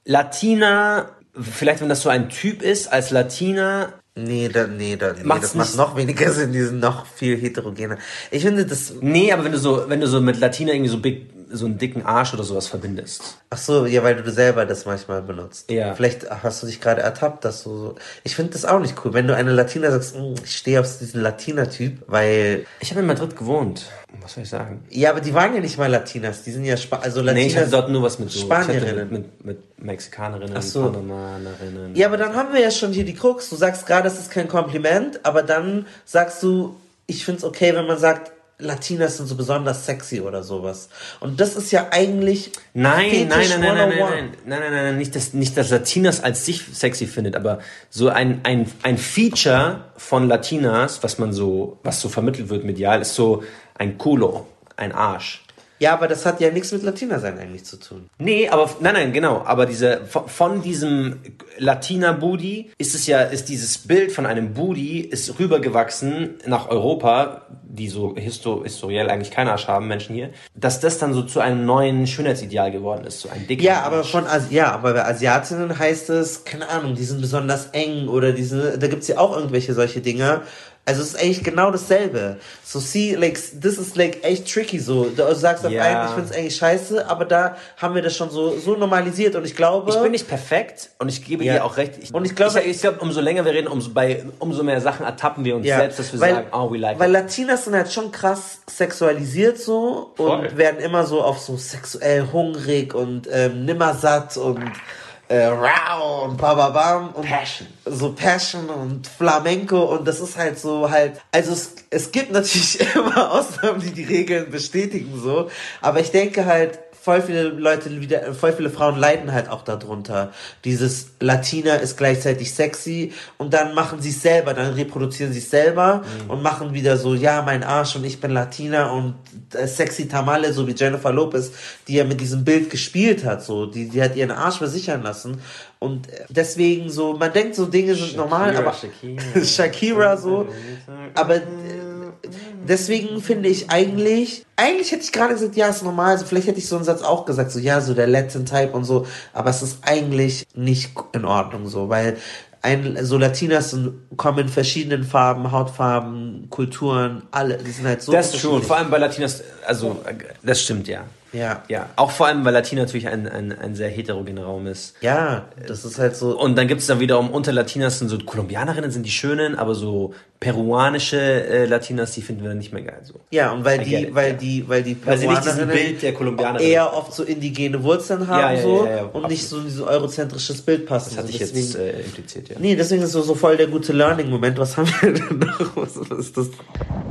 Latina, vielleicht wenn das so ein Typ ist, als Latina Nee, da, nee, da, nee Macht's das macht noch weniger <laughs> Sinn, die sind noch viel heterogener. Ich finde das, Nee, aber wenn du so, wenn du so mit Latina irgendwie so big, so einen dicken Arsch oder sowas verbindest. ach so, ja, weil du selber das manchmal benutzt. Ja. Vielleicht hast du dich gerade ertappt, dass du so, ich finde das auch nicht cool, wenn du eine Latina sagst, "Mm, ich stehe auf diesen Latina-Typ, weil, Ich habe in Madrid gewohnt. Was soll ich sagen? ja, aber die waren ja nicht mal Latinas, die sind ja, Spa also Nee, Latinas. ich hatte dort nur was mit so Spanierinnen. Mit, mit, mit Mexikanerinnen, Ach so. Panamanerinnen. Ja, aber dann haben wir ja schon hier die Krux. Du sagst gerade, es ist kein Kompliment, aber dann sagst du, ich find's okay, wenn man sagt, Latinas sind so besonders sexy oder sowas. Und das ist ja eigentlich Nein, nein, nein, nein, nein, nein, 101. nein, nein, nein, nein, nicht, dass, nicht, dass Latinas als sich sexy findet, aber so ein, ein, ein Feature von Latinas, was man so, was so vermittelt wird medial, ist so ein Culo, ein Arsch. Ja, aber das hat ja nichts mit Latina sein eigentlich zu tun. Nee, aber nein, nein, genau. Aber diese von, von diesem Latina Booty ist es ja, ist dieses Bild von einem Booty ist rübergewachsen nach Europa, die so histo historiell eigentlich keinen Arsch haben, Menschen hier, dass das dann so zu einem neuen Schönheitsideal geworden ist, so ein dicker Ja, aber Arsch. von Asi ja, aber bei Asiatinnen heißt es, keine Ahnung, die sind besonders eng oder diese, da gibt's ja auch irgendwelche solche Dinge. Also es ist eigentlich genau dasselbe. So see, like, this is like echt tricky so. Du sagst auf Ja. einen, ich find's eigentlich scheiße, aber da haben wir das schon so, so normalisiert und ich glaube. Ich bin nicht perfekt und ich gebe Ja. dir auch recht. Ich, Und ich glaube- ich, ich glaube, umso länger wir reden, umso, bei, umso mehr Sachen ertappen wir uns Ja, selbst, dass wir weil, sagen, oh, we like Weil it. Latinas sind halt schon krass sexualisiert so Voll. und werden immer so auf so sexuell hungrig und ähm, nimmersatt und äh, rau und bababam und Passion. so Passion und Flamenco und das ist halt so halt, also es, es gibt natürlich <laughs> immer Ausnahmen, die die Regeln bestätigen so, aber ich denke halt, voll viele Leute wieder, voll viele Frauen leiden halt auch darunter. Dieses Latina ist gleichzeitig sexy und dann machen sie es selber, dann reproduzieren sie es selber und machen wieder so, ja, mein Arsch und ich bin Latina und äh, sexy Tamale, so wie Jennifer Lopez, die ja mit diesem Bild gespielt hat, so, die, die hat ihren Arsch versichern lassen und deswegen so, man denkt so Dinge sind normal, aber Shakira. <laughs> Shakira so, <laughs> aber äh, deswegen finde ich eigentlich, eigentlich hätte ich gerade gesagt, ja, ist normal, also vielleicht hätte ich so einen Satz auch gesagt, so, ja, so der Latin Type und so, aber es ist eigentlich nicht in Ordnung so, weil ein, so Latinas kommen in verschiedenen Farben, Hautfarben, Kulturen, alle, die sind halt so Das schon, unterschiedlich. vor allem bei Latinas, also das stimmt ja. Ja. Ja, auch vor allem, weil Latina natürlich ein, ein, ein sehr heterogener Raum ist. Ja, das ist halt so. Und dann gibt es dann wiederum unter Latinas sind so Kolumbianerinnen sind die schönen, aber so peruanische äh, Latinas, die finden wir dann nicht mehr geil. So. Ja, und weil die, it, weil ja. die, weil die Weil sie nicht diesen Peruanerinnen Bild der eher oft so indigene Wurzeln haben, Ja, ja, so, ja, ja, und nicht so in dieses eurozentrisches Bild passen. Das hatte ich Also jetzt deswegen- äh, impliziert, ja. Nee, deswegen ist so, so voll der gute Learning-Moment. Was haben wir denn noch? Was, <laughs> was ist das?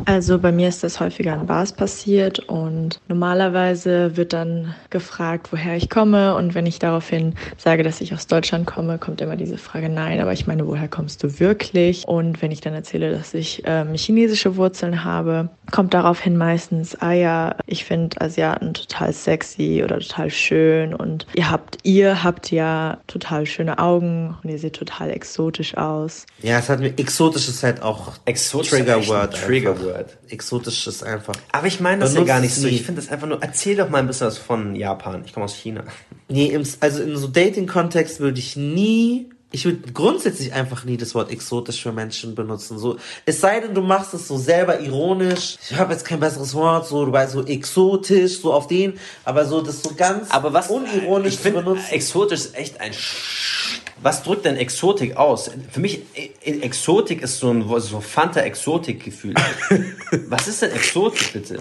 Also bei mir ist das häufiger in Bars passiert und normalerweise wird dann gefragt, woher ich komme und wenn ich daraufhin sage, dass ich aus Deutschland komme, kommt immer diese Frage, nein, aber ich meine, woher kommst du wirklich? Und wenn ich dann erzähle, dass ich ähm, chinesische Wurzeln habe, kommt daraufhin meistens, ah ja, ich finde Asiaten total sexy oder total schön und ihr habt, ihr habt ja total schöne Augen und ihr seht total exotisch aus. Ja, es hat mir, exotisch ist halt auch Exotisch Trigger-Word. ein Trigger einfach. Word. Exotisch ist einfach. Aber ich meine das ja gar nicht so. Ich finde das einfach nur, erzähl doch mal ein bisschen was von Japan. Ich komme aus China. Nee, im, also in so Dating-Kontext würde ich nie, ich würde grundsätzlich einfach nie das Wort exotisch für Menschen benutzen. So, es sei denn, du machst es so selber ironisch. Ich habe jetzt kein besseres Wort, so, du weißt, so exotisch, so auf den, aber so das so ganz Aber was unironisch ich zu finde, benutzen. exotisch ist echt ein Sch Was drückt denn Exotik aus? Für mich, e- Exotik ist so ein so Fanta-Exotik-Gefühl. <laughs> was ist denn Exotik, bitte?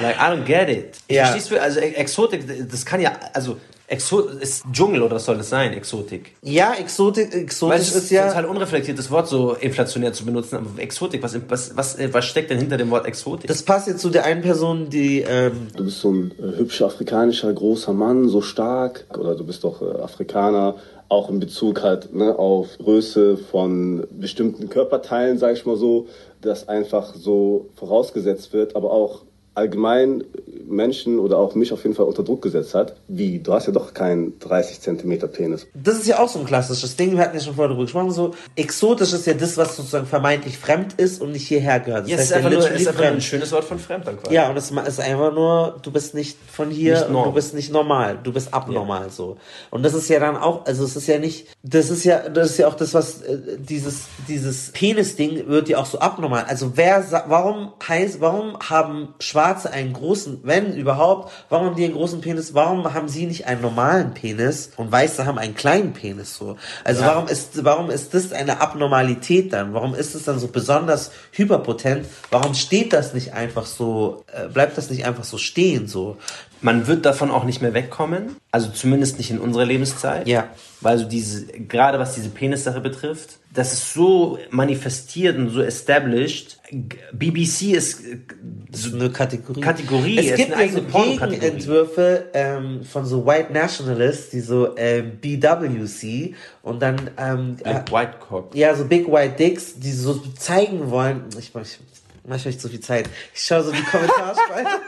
Like, I don't get it. Ja. Verstehst du? Also, Exotik, das kann ja, also, Exo ist Dschungel oder was soll das sein, Exotik? Ja, Exotik, es ist ist ja. total unreflektiertes Wort, so inflationär zu benutzen, aber Exotik, was, was, was, was steckt denn hinter dem Wort Exotik? Das passt jetzt zu der einen Person, die, ähm, Du bist so ein äh, hübscher afrikanischer großer Mann, so stark. Oder du bist doch äh, Afrikaner, auch in Bezug halt ne, auf Größe von bestimmten Körperteilen, sag ich mal so, das einfach so vorausgesetzt wird, aber auch allgemein Menschen oder auch mich auf jeden Fall unter Druck gesetzt hat. Wie, du hast ja doch keinen 30 Zentimeter Penis. Das ist ja auch so ein klassisches Ding. Wir hatten ja schon vorher darüber gesprochen. So exotisch ist ja das, was sozusagen vermeintlich fremd ist und nicht hierher gehört. Das Ja, es ist heißt ja einfach nur, ist einfach ein schönes Wort von fremd dann quasi. Ja, und es ist einfach nur, du bist nicht von hier Nicht du bist nicht normal, du bist abnormal so. Und das ist ja dann auch, also es ist ja nicht, das ist ja, das ist ja auch das, was äh, dieses dieses Penis-Ding wird ja auch so abnormal. Also wer, warum heißt, warum haben Schwarze einen großen, wenn überhaupt, warum haben die einen großen Penis? Warum haben sie nicht einen normalen Penis und Weiße haben einen kleinen Penis so? Also Ja. warum ist, warum ist das eine Abnormalität dann? Warum ist es dann so besonders hyperpotent? Warum steht das nicht einfach so, äh, bleibt das nicht einfach so stehen so? Man wird davon auch nicht mehr wegkommen. Also zumindest nicht in unserer Lebenszeit. Ja. Weil so diese, gerade was diese Penissache betrifft, das ist so manifestiert und so established. BBC ist äh, So eine Kategorie. Kategorie, Es ist gibt eine so. Gegenentwürfe ähm, von so White Nationalists, die so ähm, BWC und dann ähm, äh, Big White Cock. ja so Big White Dicks, die so zeigen wollen. Ich mach ich, manchmal nicht so viel Zeit. Ich schaue so die Kommentarspalte. <laughs>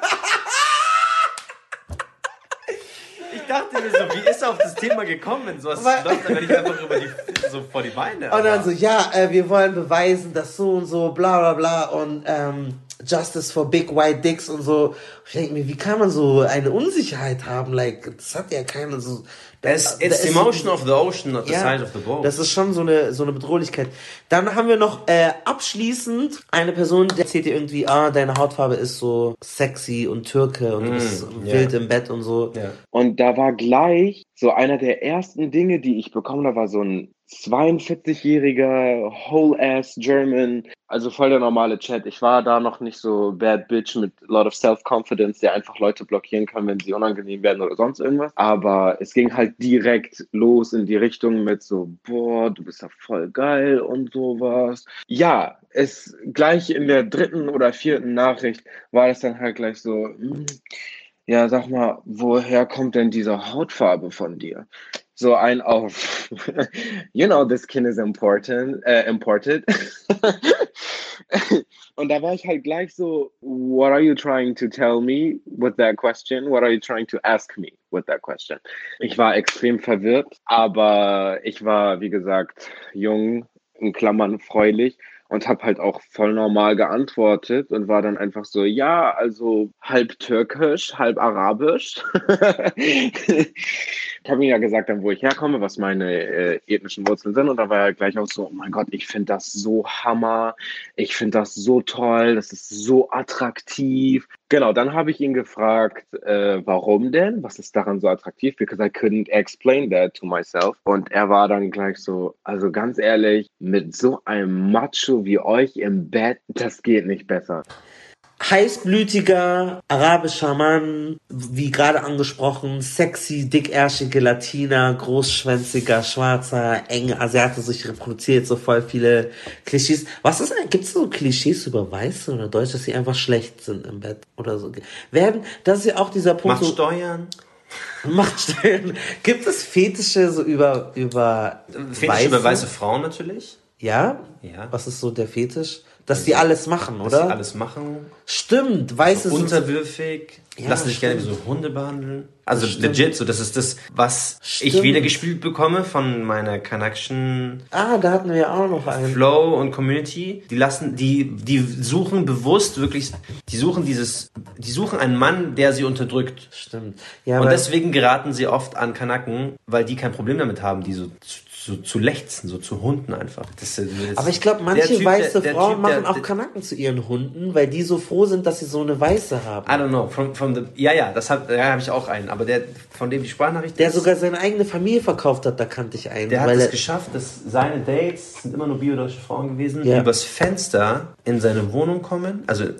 Ich dachte mir so, wie ist er auf das Thema gekommen? So was Weil- läuft dann nicht einfach über die, so vor die Beine. Und dann so, ja, äh, wir wollen beweisen, dass so und so, bla bla bla und ähm, Justice for Big White Dicks und so. Ich denke mir, wie kann man so eine Unsicherheit haben? Like, das hat ja keine so. It's, da it's the motion of the ocean, not the Ja, size of the boat. das ist schon so eine, so eine Bedrohlichkeit. Dann haben wir noch äh, abschließend eine Person, die erzählt dir irgendwie, ah, deine Hautfarbe ist so sexy und Türke und du bist ja. wild im Bett und so. ja. Und da war gleich so einer der ersten Dinge, die ich bekommen habe, war so ein 42-jähriger whole-ass German, also voll der normale Chat. Ich war da noch nicht so bad bitch mit a lot of self-confidence, der einfach Leute blockieren kann, wenn sie unangenehm werden oder sonst irgendwas. Aber es ging halt direkt los in die Richtung mit so, boah, du bist ja voll geil und sowas. Ja, es gleich in der dritten oder vierten Nachricht war es dann halt gleich so, hm, ja, sag mal, woher kommt denn diese Hautfarbe von dir? So ein auf, <laughs> you know, this skin is important, äh, imported. <laughs> Und da war ich halt gleich so, what are you trying to tell me with that question? What are you trying to ask me with that question? Ich war extrem verwirrt, aber ich war, wie gesagt, jung, in Klammern freulich und habe halt auch voll normal geantwortet und war dann einfach so, ja, also halb türkisch, halb arabisch. <laughs> ich habe ihm ja gesagt, dann, wo ich herkomme, was meine äh, ethnischen Wurzeln sind und da war er gleich auch so, oh mein Gott, ich finde das so hammer, ich finde das so toll, das ist so attraktiv. Genau, dann habe ich ihn gefragt, äh, warum denn? Was ist daran so attraktiv? Because I couldn't explain that to myself. Und er war dann gleich so, also ganz ehrlich, mit so einem Macho wie euch im Bett, das geht nicht besser. Heißblütiger arabischer Mann, wie gerade angesprochen, sexy, dickärschige Latina, großschwänziger, schwarzer, enge Asiate, sich reproduziert so voll viele Klischees. Was ist gibt es so Klischees über Weiße oder Deutsche, dass sie einfach schlecht sind im Bett oder so? Werden, das ist ja auch dieser Punkt. Macht so- Steuern. <laughs> Machtstellen. Gibt es Fetische so über, über Fetisch über weiße Frauen natürlich. Ja? Ja. Was ist so der Fetisch? Dass die alles machen, Dass oder? sie alles machen. Stimmt, Weiße sind so- Unterwürfig. Ja, lassen sich gerne wie so Hunde behandeln. Also stimmt. legit, so das ist das, was ich Stimmt. wieder gespielt bekomme von meiner Connection Ah, da hatten wir ja auch noch einen. Flow und Community. Die lassen, die, die suchen bewusst wirklich, die suchen dieses, die suchen einen Mann, der sie unterdrückt. Stimmt. Ja, und deswegen geraten sie oft an Kanaken, weil die kein Problem damit haben, die so zu, zu, lechzen, so zu Hunden einfach. Das, das, Aber ich glaube, manche Typ, weiße der- der Frauen Typ, machen der- auch Kanaken zu ihren Hunden, weil die so froh sind, dass sie so eine Weiße haben. I don't know, from, from the, ja, ja, das hab, ja, habe ich auch einen, aber der, von dem die Sprachnachricht Der ist, sogar seine eigene Familie verkauft hat, da kannte ich einen. der hat es geschafft, dass seine Dates sind immer nur biodeutsche Frauen gewesen, Ja. übers Fenster in seine Wohnung kommen, also äh,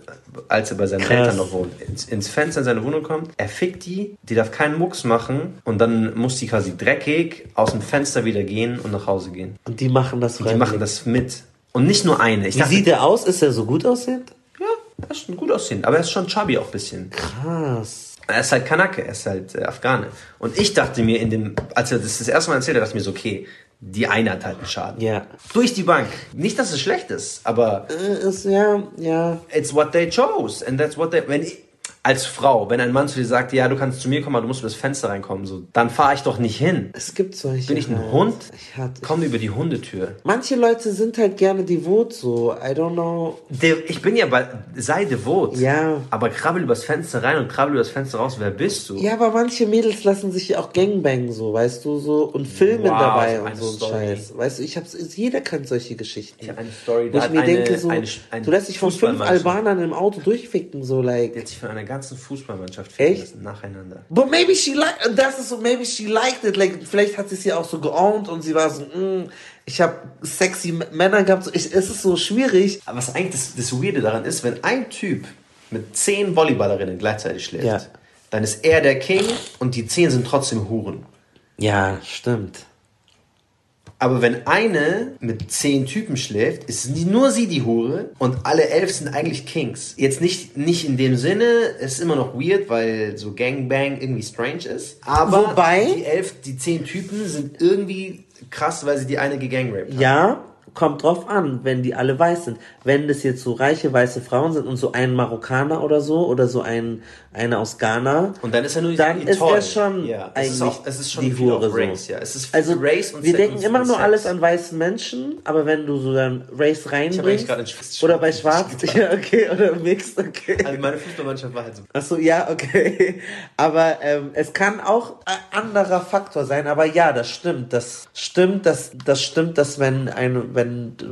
als er bei seinen Krass. Eltern noch wohnt, ins, ins Fenster in seine Wohnung kommt, er fickt die, die darf keinen Mucks machen und dann muss die quasi dreckig aus dem Fenster wieder gehen und nach Hause gehen. und die machen das Die machen das mit. Und nicht nur eine. Ich Wie dachte, sieht er aus? Ist er so gut aussehend? ja, er ist schon gut aussehen, aber er ist schon chubby auch ein bisschen. Krass. Er ist halt Kanake, er ist halt äh, Afghane. Und ich dachte mir in dem, als er das das erste Mal erzählt hat, dachte ich mir so, okay, die eine hat halt einen Schaden. Ja. Durch die Bank. Nicht, dass es schlecht ist, aber Äh, ist, ja, ja. it's what they chose. And that's what they, wenn ich, als Frau, wenn ein Mann zu dir sagt, ja, du kannst zu mir kommen, aber du musst über das Fenster reinkommen, so, dann fahre ich doch nicht hin. Es gibt solche. Bin ich ein. Hund? Ich hatte, Komm über die Hundetür. manche Leute sind halt gerne devot so. I don't know. De ich bin ja bei, sei devot. Ja. Aber krabbel übers Fenster rein und krabbel übers Fenster raus. Wer bist du? Ja, aber manche Mädels lassen sich ja auch Gangbangen so, weißt du, so und filmen Wow, dabei und so ein. Scheiß. Weißt du, ich hab's, jeder kennt solche Geschichten. Ich hab eine Story, da ich mir eine- denke so, eine- eine du lässt dich von fünf Albanern im Auto durchficken, so like. Die hat sich von einer ganzen Fußballmannschaft ficken lassen, nacheinander. But maybe she liked, das ist so, maybe she liked it, like, vielleicht hat sie es ja auch so geowned und sie war so, mm, ich habe sexy Männer gehabt, so, ich, es ist so schwierig. Aber was eigentlich das, das Weirde daran ist, wenn ein Typ mit zehn Volleyballerinnen gleichzeitig schläft, Ja. dann ist er der King und die zehn sind trotzdem Huren. Ja, stimmt. Aber wenn eine mit zehn Typen schläft, ist nur sie die Hure und alle elf sind eigentlich Kings. Jetzt nicht, nicht in dem Sinne, es ist immer noch weird, weil so Gangbang irgendwie strange ist. Aber Wobei- die elf, die zehn Typen sind irgendwie krass, weil sie die eine gegangraped haben. Ja, kommt drauf an, wenn die alle weiß sind. Wenn das jetzt so reiche weiße Frauen sind und so ein Marokkaner oder so oder so ein eine aus Ghana, Und dann ist er nur dann ist toll. er schon ja, es eigentlich ist auch, es ist schon die Hure Race, so. ja. Es ist Also Race und wir Sex denken und immer nur Sex. alles an weißen Menschen, aber wenn du so dann Race Ich reinbringst Schwarz- oder bei Schwarz, <laughs> ja okay oder Mixed, okay. Also meine Fußballmannschaft war halt so. Ach so, ja, okay. Aber ähm, es kann auch ein anderer Faktor sein. Aber ja, das stimmt. Das stimmt, dass das stimmt, dass wenn ein, wenn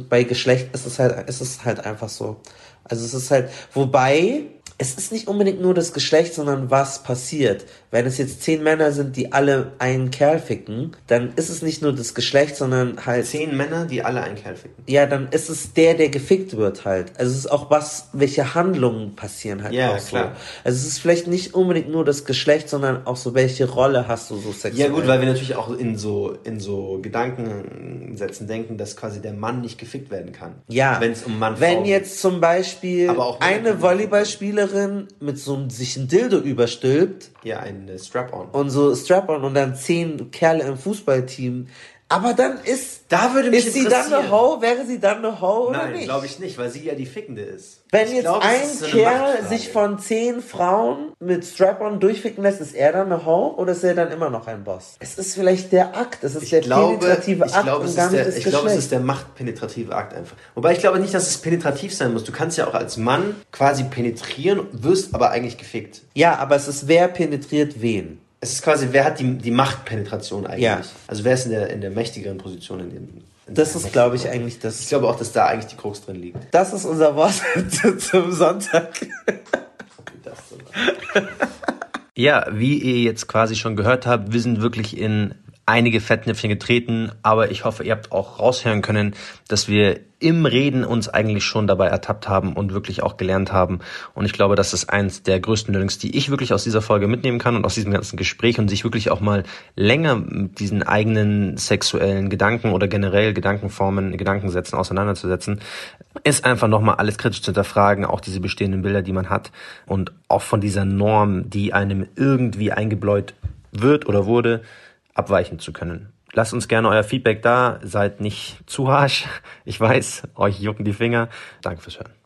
bei Geschlecht ist es halt, ist es halt einfach so. Also es ist halt, wobei es ist nicht unbedingt nur das Geschlecht, sondern was passiert. Wenn es jetzt zehn Männer sind, die alle einen Kerl ficken, dann ist es nicht nur das Geschlecht, sondern halt Zehn Männer, die alle einen Kerl ficken. ja, dann ist es der, der gefickt wird halt. Also es ist auch was, welche Handlungen passieren halt Ja, auch so. klar. Also es ist vielleicht nicht unbedingt nur das Geschlecht, sondern auch so, welche Rolle hast du so sexuell. Ja gut, weil wir natürlich auch in so in so Gedankensätzen denken, dass quasi der Mann nicht gefickt werden kann. ja, Wenn es um Mann wenn Frau jetzt zum Beispiel eine Volleyballspielerin mit so einem sich ein Dildo überstülpt ja ein äh, Strap-on. und so Strap-on und dann zehn Kerle im Fußballteam, aber dann ist Da würde mich ist sie dann eine Ho? Wäre sie dann eine Ho oder Nein, nicht? glaube ich nicht, weil sie ja die Fickende ist. Wenn ich jetzt glaube, es ein so Kerl sich von zehn Frauen mit Strap-on durchficken lässt, ist er dann eine Ho oder ist er dann immer noch ein Boss? Es ist vielleicht der Akt, es ist ich der glaube, penetrative ich Akt glaube, und es ist der, das ich glaube, es ist der machtpenetrative Akt einfach. Wobei ich glaube nicht, dass es penetrativ sein muss. Du kannst ja auch als Mann quasi penetrieren, wirst aber eigentlich gefickt. ja, aber es ist wer penetriert wen. Es ist quasi, wer hat die, die Machtpenetration eigentlich? Ja. Also wer ist in der, in der mächtigeren Position in dem. In Das ist, glaube ich, eigentlich Ich das. glaube auch, dass da eigentlich die Krux drin liegt. Das ist unser Wort <laughs> zum Sonntag. Ja, wie ihr jetzt quasi schon gehört habt, wir sind wirklich in einige Fettnäpfchen getreten, aber ich hoffe, ihr habt auch raushören können, dass wir im Reden uns eigentlich schon dabei ertappt haben und wirklich auch gelernt haben. Und ich glaube, das ist eins der größten Learnings, die ich wirklich aus dieser Folge mitnehmen kann und aus diesem ganzen Gespräch und sich wirklich auch mal länger mit diesen eigenen sexuellen Gedanken oder generell Gedankenformen, Gedankensätzen auseinanderzusetzen, ist einfach nochmal alles kritisch zu hinterfragen, auch diese bestehenden Bilder, die man hat und auch von dieser Norm, die einem irgendwie eingebläut wird oder wurde, abweichen zu können. Lasst uns gerne euer Feedback da, seid nicht zu harsch. Ich weiß, euch jucken die Finger. Danke fürs Hören.